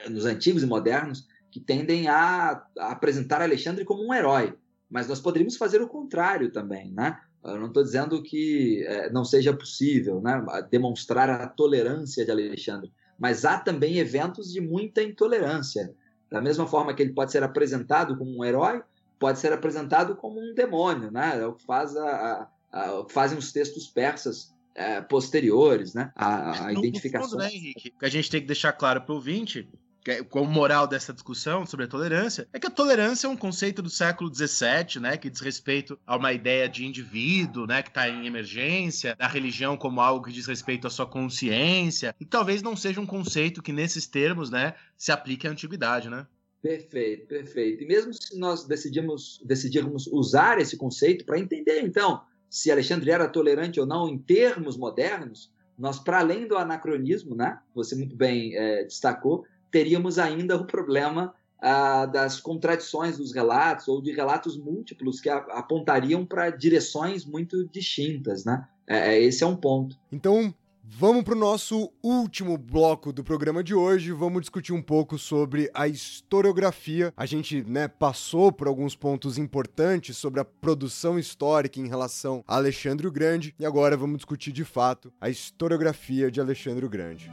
nos antigos e modernos, que tendem a, a apresentar Alexandre como um herói. Mas nós poderíamos fazer o contrário também, né? Eu não estou dizendo que é, não seja possível né, demonstrar a tolerância de Alexandre, mas há também eventos de muita intolerância. Da mesma forma que ele pode ser apresentado como um herói, pode ser apresentado como um demônio, né? É o que faz a, a, a fazem os textos persas é, posteriores, né? A, a identificação. No fundo, né, Henrique? O que a gente tem que deixar claro para o ouvinte é, como moral dessa discussão sobre a tolerância, é que a tolerância é um conceito do século XVII, né, que diz respeito a uma ideia de indivíduo, né, que está em emergência, da religião como algo que diz respeito à sua consciência, e talvez não seja um conceito que nesses termos, né, se aplique à antiguidade, né? Perfeito, perfeito. E mesmo se nós decidimos, decidirmos usar esse conceito para entender, então, se Alexandre era tolerante ou não em termos modernos, nós, para além do anacronismo, né, você muito bem é, destacou, teríamos ainda o problema ah, das contradições dos relatos ou de relatos múltiplos que apontariam para direções muito distintas, né? É, é, esse é um ponto. Então, Vamos para o nosso último bloco do programa de hoje. Vamos discutir um pouco sobre a historiografia. A gente né, passou por alguns pontos importantes sobre a produção histórica em relação a Alexandre o Grande e agora vamos discutir de fato a historiografia de Alexandre o Grande.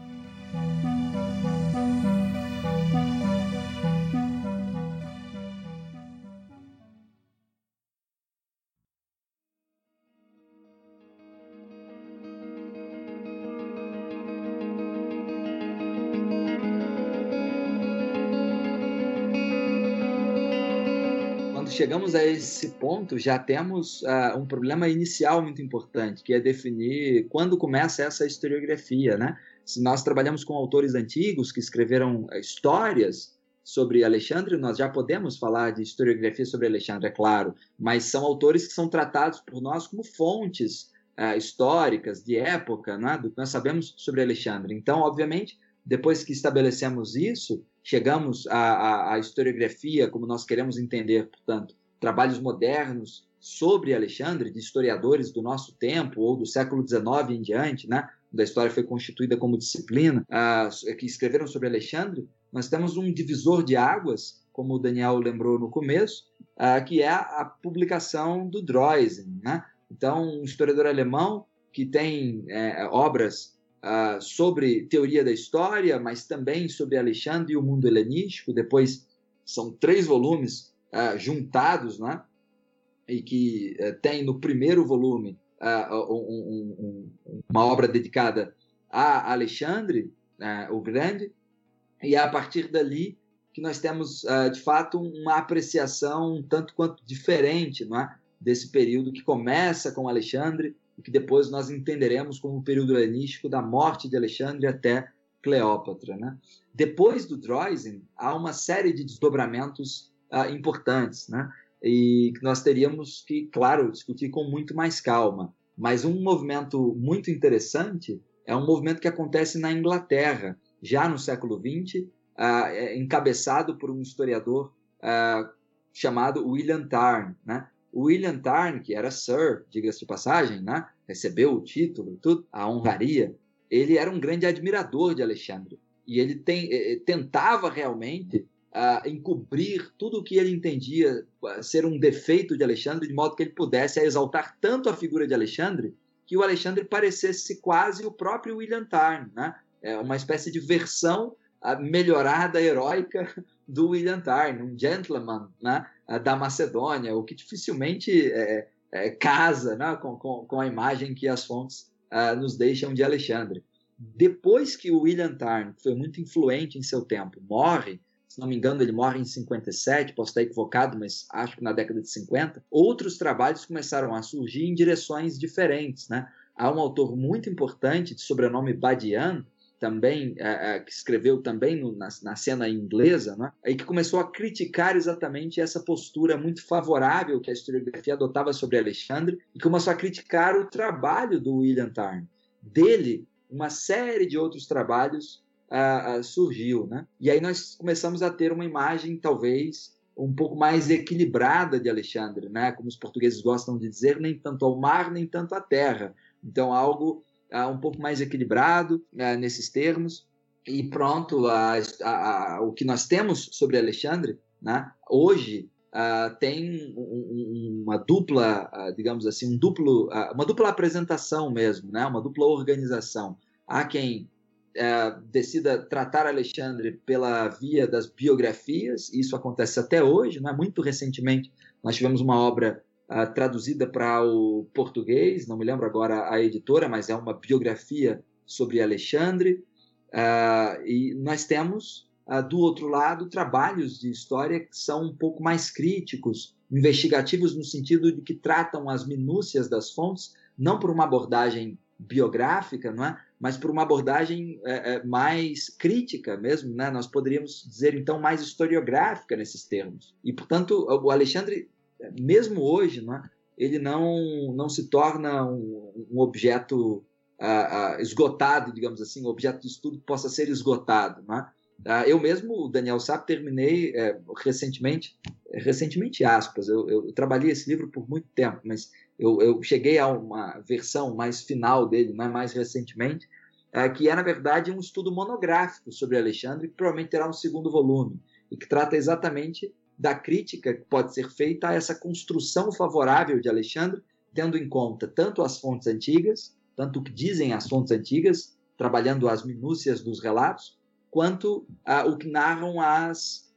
Chegamos a esse ponto, já temos uh, um problema inicial muito importante, que é definir quando começa essa historiografia, né? Se nós trabalhamos com autores antigos que escreveram uh, histórias sobre Alexandre, nós já podemos falar de historiografia sobre Alexandre, é claro, mas são autores que são tratados por nós como fontes uh, históricas de época, né? do que nós sabemos sobre Alexandre. Então, obviamente, depois que estabelecemos isso, chegamos à, à, à historiografia, como nós queremos entender, portanto, trabalhos modernos sobre Alexandre, de historiadores do nosso tempo ou do século XIX em diante, né? da história foi constituída como disciplina, uh, que escreveram sobre Alexandre, nós temos um divisor de águas, como o Daniel lembrou no começo, uh, que é a publicação do Droysen. Né? Então, um historiador alemão que tem é, obras uh, sobre teoria da história, mas também sobre Alexandre e o mundo helenístico. Depois são três volumes uh, juntados, né? E que uh, tem no primeiro volume um, um, uma obra dedicada a Alexandre o Grande, e é a partir dali que nós temos, de fato, uma apreciação um tanto quanto diferente não é? desse período que começa com Alexandre o que depois nós entenderemos como o período helenístico da morte de Alexandre até Cleópatra. Né? Depois do Droysen, há uma série de desdobramentos uh, importantes, né? e nós teríamos que, claro, discutir com muito mais calma. Mas um movimento muito interessante é um movimento que acontece na Inglaterra, já no século XX, uh, é encabeçado por um historiador uh, chamado William Tarn, né? William Tarn, que era Sir, diga-se de passagem, né? recebeu o título, tudo, a honraria, ele era um grande admirador de Alexandre. E ele tem, eh, eh, tentava realmente uh, encobrir tudo o que ele entendia ser um defeito de Alexandre, de modo que ele pudesse exaltar tanto a figura de Alexandre que o Alexandre parecesse quase o próprio William Tarn, né? É uma espécie de versão uh, melhorada, heróica do William Tarn, um gentleman né? da Macedônia, o que dificilmente é, é, casa né, com, com, com, a imagem que as fontes uh, nos deixam de Alexandre. Depois que o William Tarn, que foi muito influente em seu tempo, morre, se não me engano, ele morre em 57, posso estar equivocado, mas acho que na década de 50. Outros trabalhos começaram a surgir em direções diferentes. Né? Há um autor muito importante, de sobrenome Badian, também é, é, que escreveu também no, na, na, cena inglesa, né? e que começou a criticar exatamente essa postura muito favorável que a historiografia adotava sobre Alexandre e começou a criticar o trabalho do William Tarn. Dele, uma série de outros trabalhos uh, uh, surgiu, né? E aí nós começamos a ter uma imagem talvez um pouco mais equilibrada de Alexandre, né? Como os portugueses gostam de dizer, nem tanto ao mar, nem tanto à terra. Então algo uh, um pouco mais equilibrado né, nesses termos. E pronto, a, a, a, o que nós temos sobre Alexandre, né? Hoje Uh, tem um, uma dupla, uh, digamos assim, um duplo, uh, uma dupla apresentação mesmo, né? uma dupla organização. Há quem é, decida tratar Alexandre pela via das biografias, isso acontece até hoje, né? muito recentemente nós tivemos uma obra uh, traduzida para o português, não me lembro agora a editora, mas é uma biografia sobre Alexandre, uh, e nós temos uh, do outro lado trabalhos de história que são um pouco mais críticos, investigativos no sentido de que tratam as minúcias das fontes, não por uma abordagem biográfica, não é? mas por uma abordagem é, é, mais crítica mesmo, né? nós poderíamos dizer então mais historiográfica nesses termos. E, portanto, o Alexandre, mesmo hoje, não é? ele não, não se torna um, um objeto uh, uh, esgotado, digamos assim, um objeto de estudo que possa ser esgotado. Não é? Uh, eu mesmo, Daniel Sá, terminei é, recentemente, recentemente aspas, eu, eu, trabalhei esse livro por muito tempo, mas eu, eu cheguei a uma versão mais final dele, né, mais recentemente, é, que é, na verdade, um estudo monográfico sobre Alexandre, que provavelmente terá um segundo volume, e que trata exatamente da crítica que pode ser feita a essa construção favorável de Alexandre, tendo em conta tanto as fontes antigas, tanto o que dizem as fontes antigas, trabalhando as minúcias dos relatos, quanto ah, o que narram as,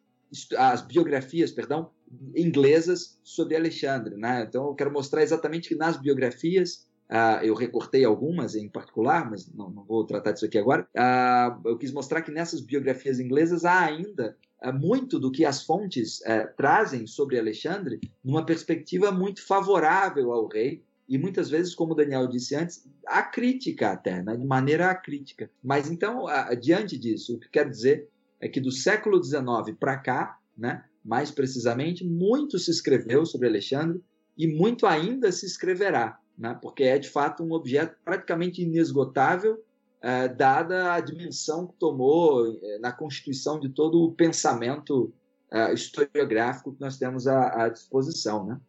as biografias, perdão, inglesas sobre Alexandre. Né? Então, eu quero mostrar exatamente que nas biografias, uh, eu recortei algumas em particular, mas não, não vou tratar disso aqui agora. Uh, eu quis mostrar que nessas biografias inglesas há ainda muito do que as fontes eh, trazem sobre Alexandre numa perspectiva muito favorável ao rei. E muitas vezes, como o Daniel disse antes, a crítica até, né? de maneira crítica. Mas então, diante disso, o que quero dizer é que do século XIX para cá, né, mais precisamente, muito se escreveu sobre Alexandre e muito ainda se escreverá, né? porque é de fato um objeto praticamente inesgotável, é, dada a dimensão que tomou é, na constituição de todo o pensamento é, historiográfico que nós temos à, à disposição. Né?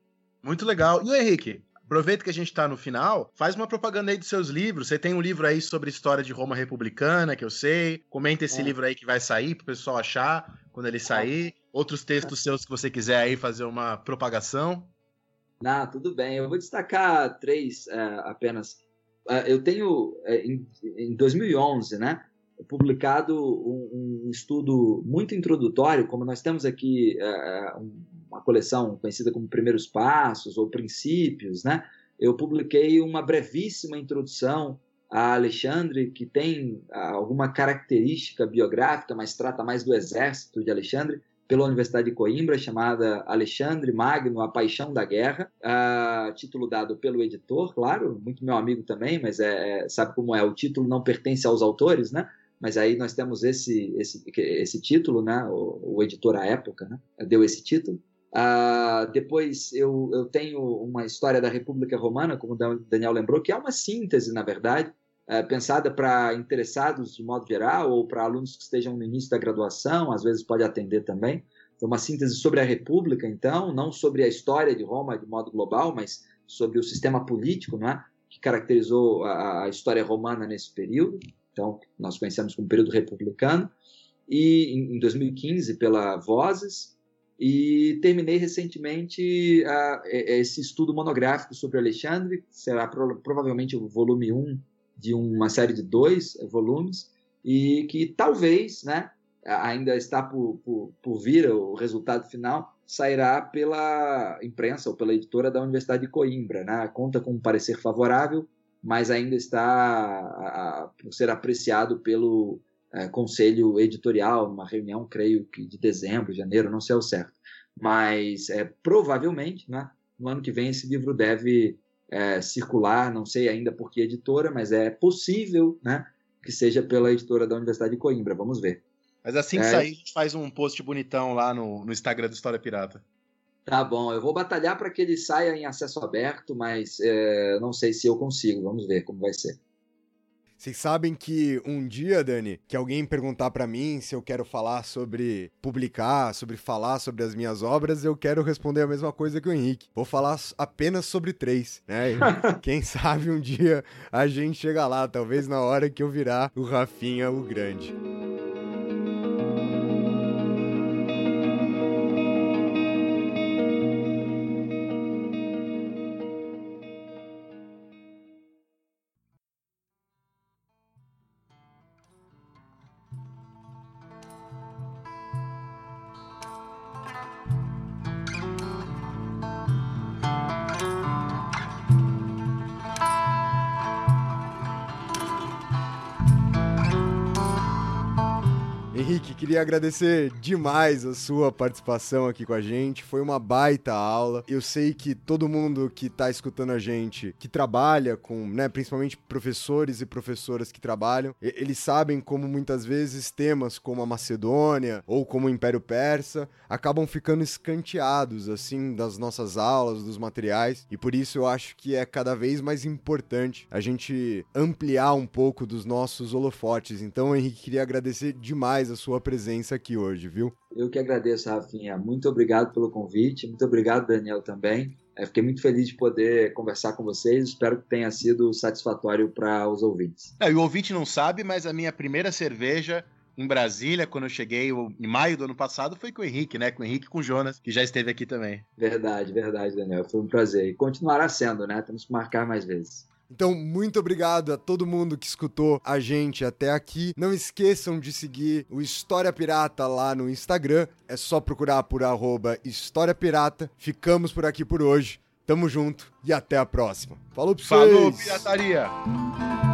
Muito legal. E o Henrique? Aproveita que a gente está no final, faz uma propaganda aí dos seus livros. Você tem um livro aí sobre história de Roma republicana, que eu sei. Comenta esse é. livro aí que vai sair para o pessoal achar quando ele sair. Outros textos seus que você quiser aí fazer uma propagação. Não, tudo bem. Eu vou destacar três é, apenas. É, eu tenho, é, em, em 2011, né, publicado um, um, estudo muito introdutório, como nós temos aqui é, é uma coleção conhecida como Primeiros Passos ou Princípios, né? Eu publiquei uma brevíssima introdução a Alexandre, que tem ah, alguma característica biográfica, mas trata mais do exército de Alexandre, pela Universidade de Coimbra, chamada Alexandre Magno, A Paixão da Guerra, uh, título dado pelo editor, claro, muito meu amigo também, mas é, é, sabe como é, o título não pertence aos autores, né? Mas aí nós temos esse, esse, esse título, né? O, o editor à época né? deu esse título. Uh, depois eu, eu tenho uma história da República Romana, como o Daniel lembrou, que é uma síntese, na verdade, uh, pensada para interessados de modo geral ou para alunos que estejam no início da graduação, às vezes pode atender também. Então, uma síntese sobre a República, então, não sobre a história de Roma de modo global, mas sobre o sistema político, não é? que caracterizou a, a história romana nesse período. Então, nós conhecemos como período republicano. E em, em 2015, pela Vozes, e terminei recentemente esse estudo monográfico sobre Alexandre, será pro, provavelmente o volume 1 um de uma série de dois volumes, e que talvez, né, ainda está por, por, por vir o resultado final, sairá pela imprensa ou pela editora da Universidade de Coimbra. Né? Conta com um parecer favorável, mas ainda está a, a, ser apreciado pelo é, conselho editorial, numa reunião, creio que de dezembro, janeiro, não sei ao certo. Mas é, provavelmente, né, no ano que vem, esse livro deve é, circular, não sei ainda por que editora, mas é possível né, que seja pela editora da Universidade de Coimbra. Vamos ver. Mas assim que É. sair, a gente faz um post bonitão lá no, no Instagram do História Pirata. Tá bom, eu vou batalhar para que ele saia em acesso aberto, mas é, não sei se eu consigo. Vamos ver como vai ser. Vocês sabem que um dia, Dani, que alguém perguntar pra mim se eu quero falar sobre publicar, sobre falar sobre as minhas obras, eu quero responder a mesma coisa que o Henrique. Vou falar apenas sobre três, né? E Quem sabe um dia a gente chega lá, talvez na hora que eu virar o Rafinha o Grande. Agradecer demais a sua participação aqui com a gente. Foi uma baita aula. Eu sei que todo mundo que tá escutando a gente, que trabalha com, né, principalmente professores e professoras que trabalham, eles sabem como muitas vezes temas como a Macedônia ou como o Império Persa acabam ficando escanteados assim das nossas aulas, dos materiais, e por isso eu acho que é cada vez mais importante a gente ampliar um pouco dos nossos holofotes. Então, Henrique, queria agradecer demais a sua presença aqui hoje, viu? Eu que agradeço, Rafinha. Muito obrigado pelo convite. Muito obrigado, Daniel, também. É, fiquei muito feliz de poder conversar com vocês. Espero que tenha sido satisfatório para os ouvintes. É, e o ouvinte não sabe, mas a minha primeira cerveja em Brasília, quando eu cheguei em maio do ano passado, foi com o Henrique, né? Com o Henrique e com o Jonas, que já esteve aqui também. Verdade, verdade, Daniel. Foi um prazer. E continuará sendo, né? Temos que marcar mais vezes. Então, muito obrigado a todo mundo que escutou a gente até aqui. Não esqueçam de seguir o História Pirata lá no Instagram. É só procurar por arroba História Pirata. Ficamos por aqui por hoje. Tamo junto e até a próxima. Falou pra vocês! Falou, pirataria!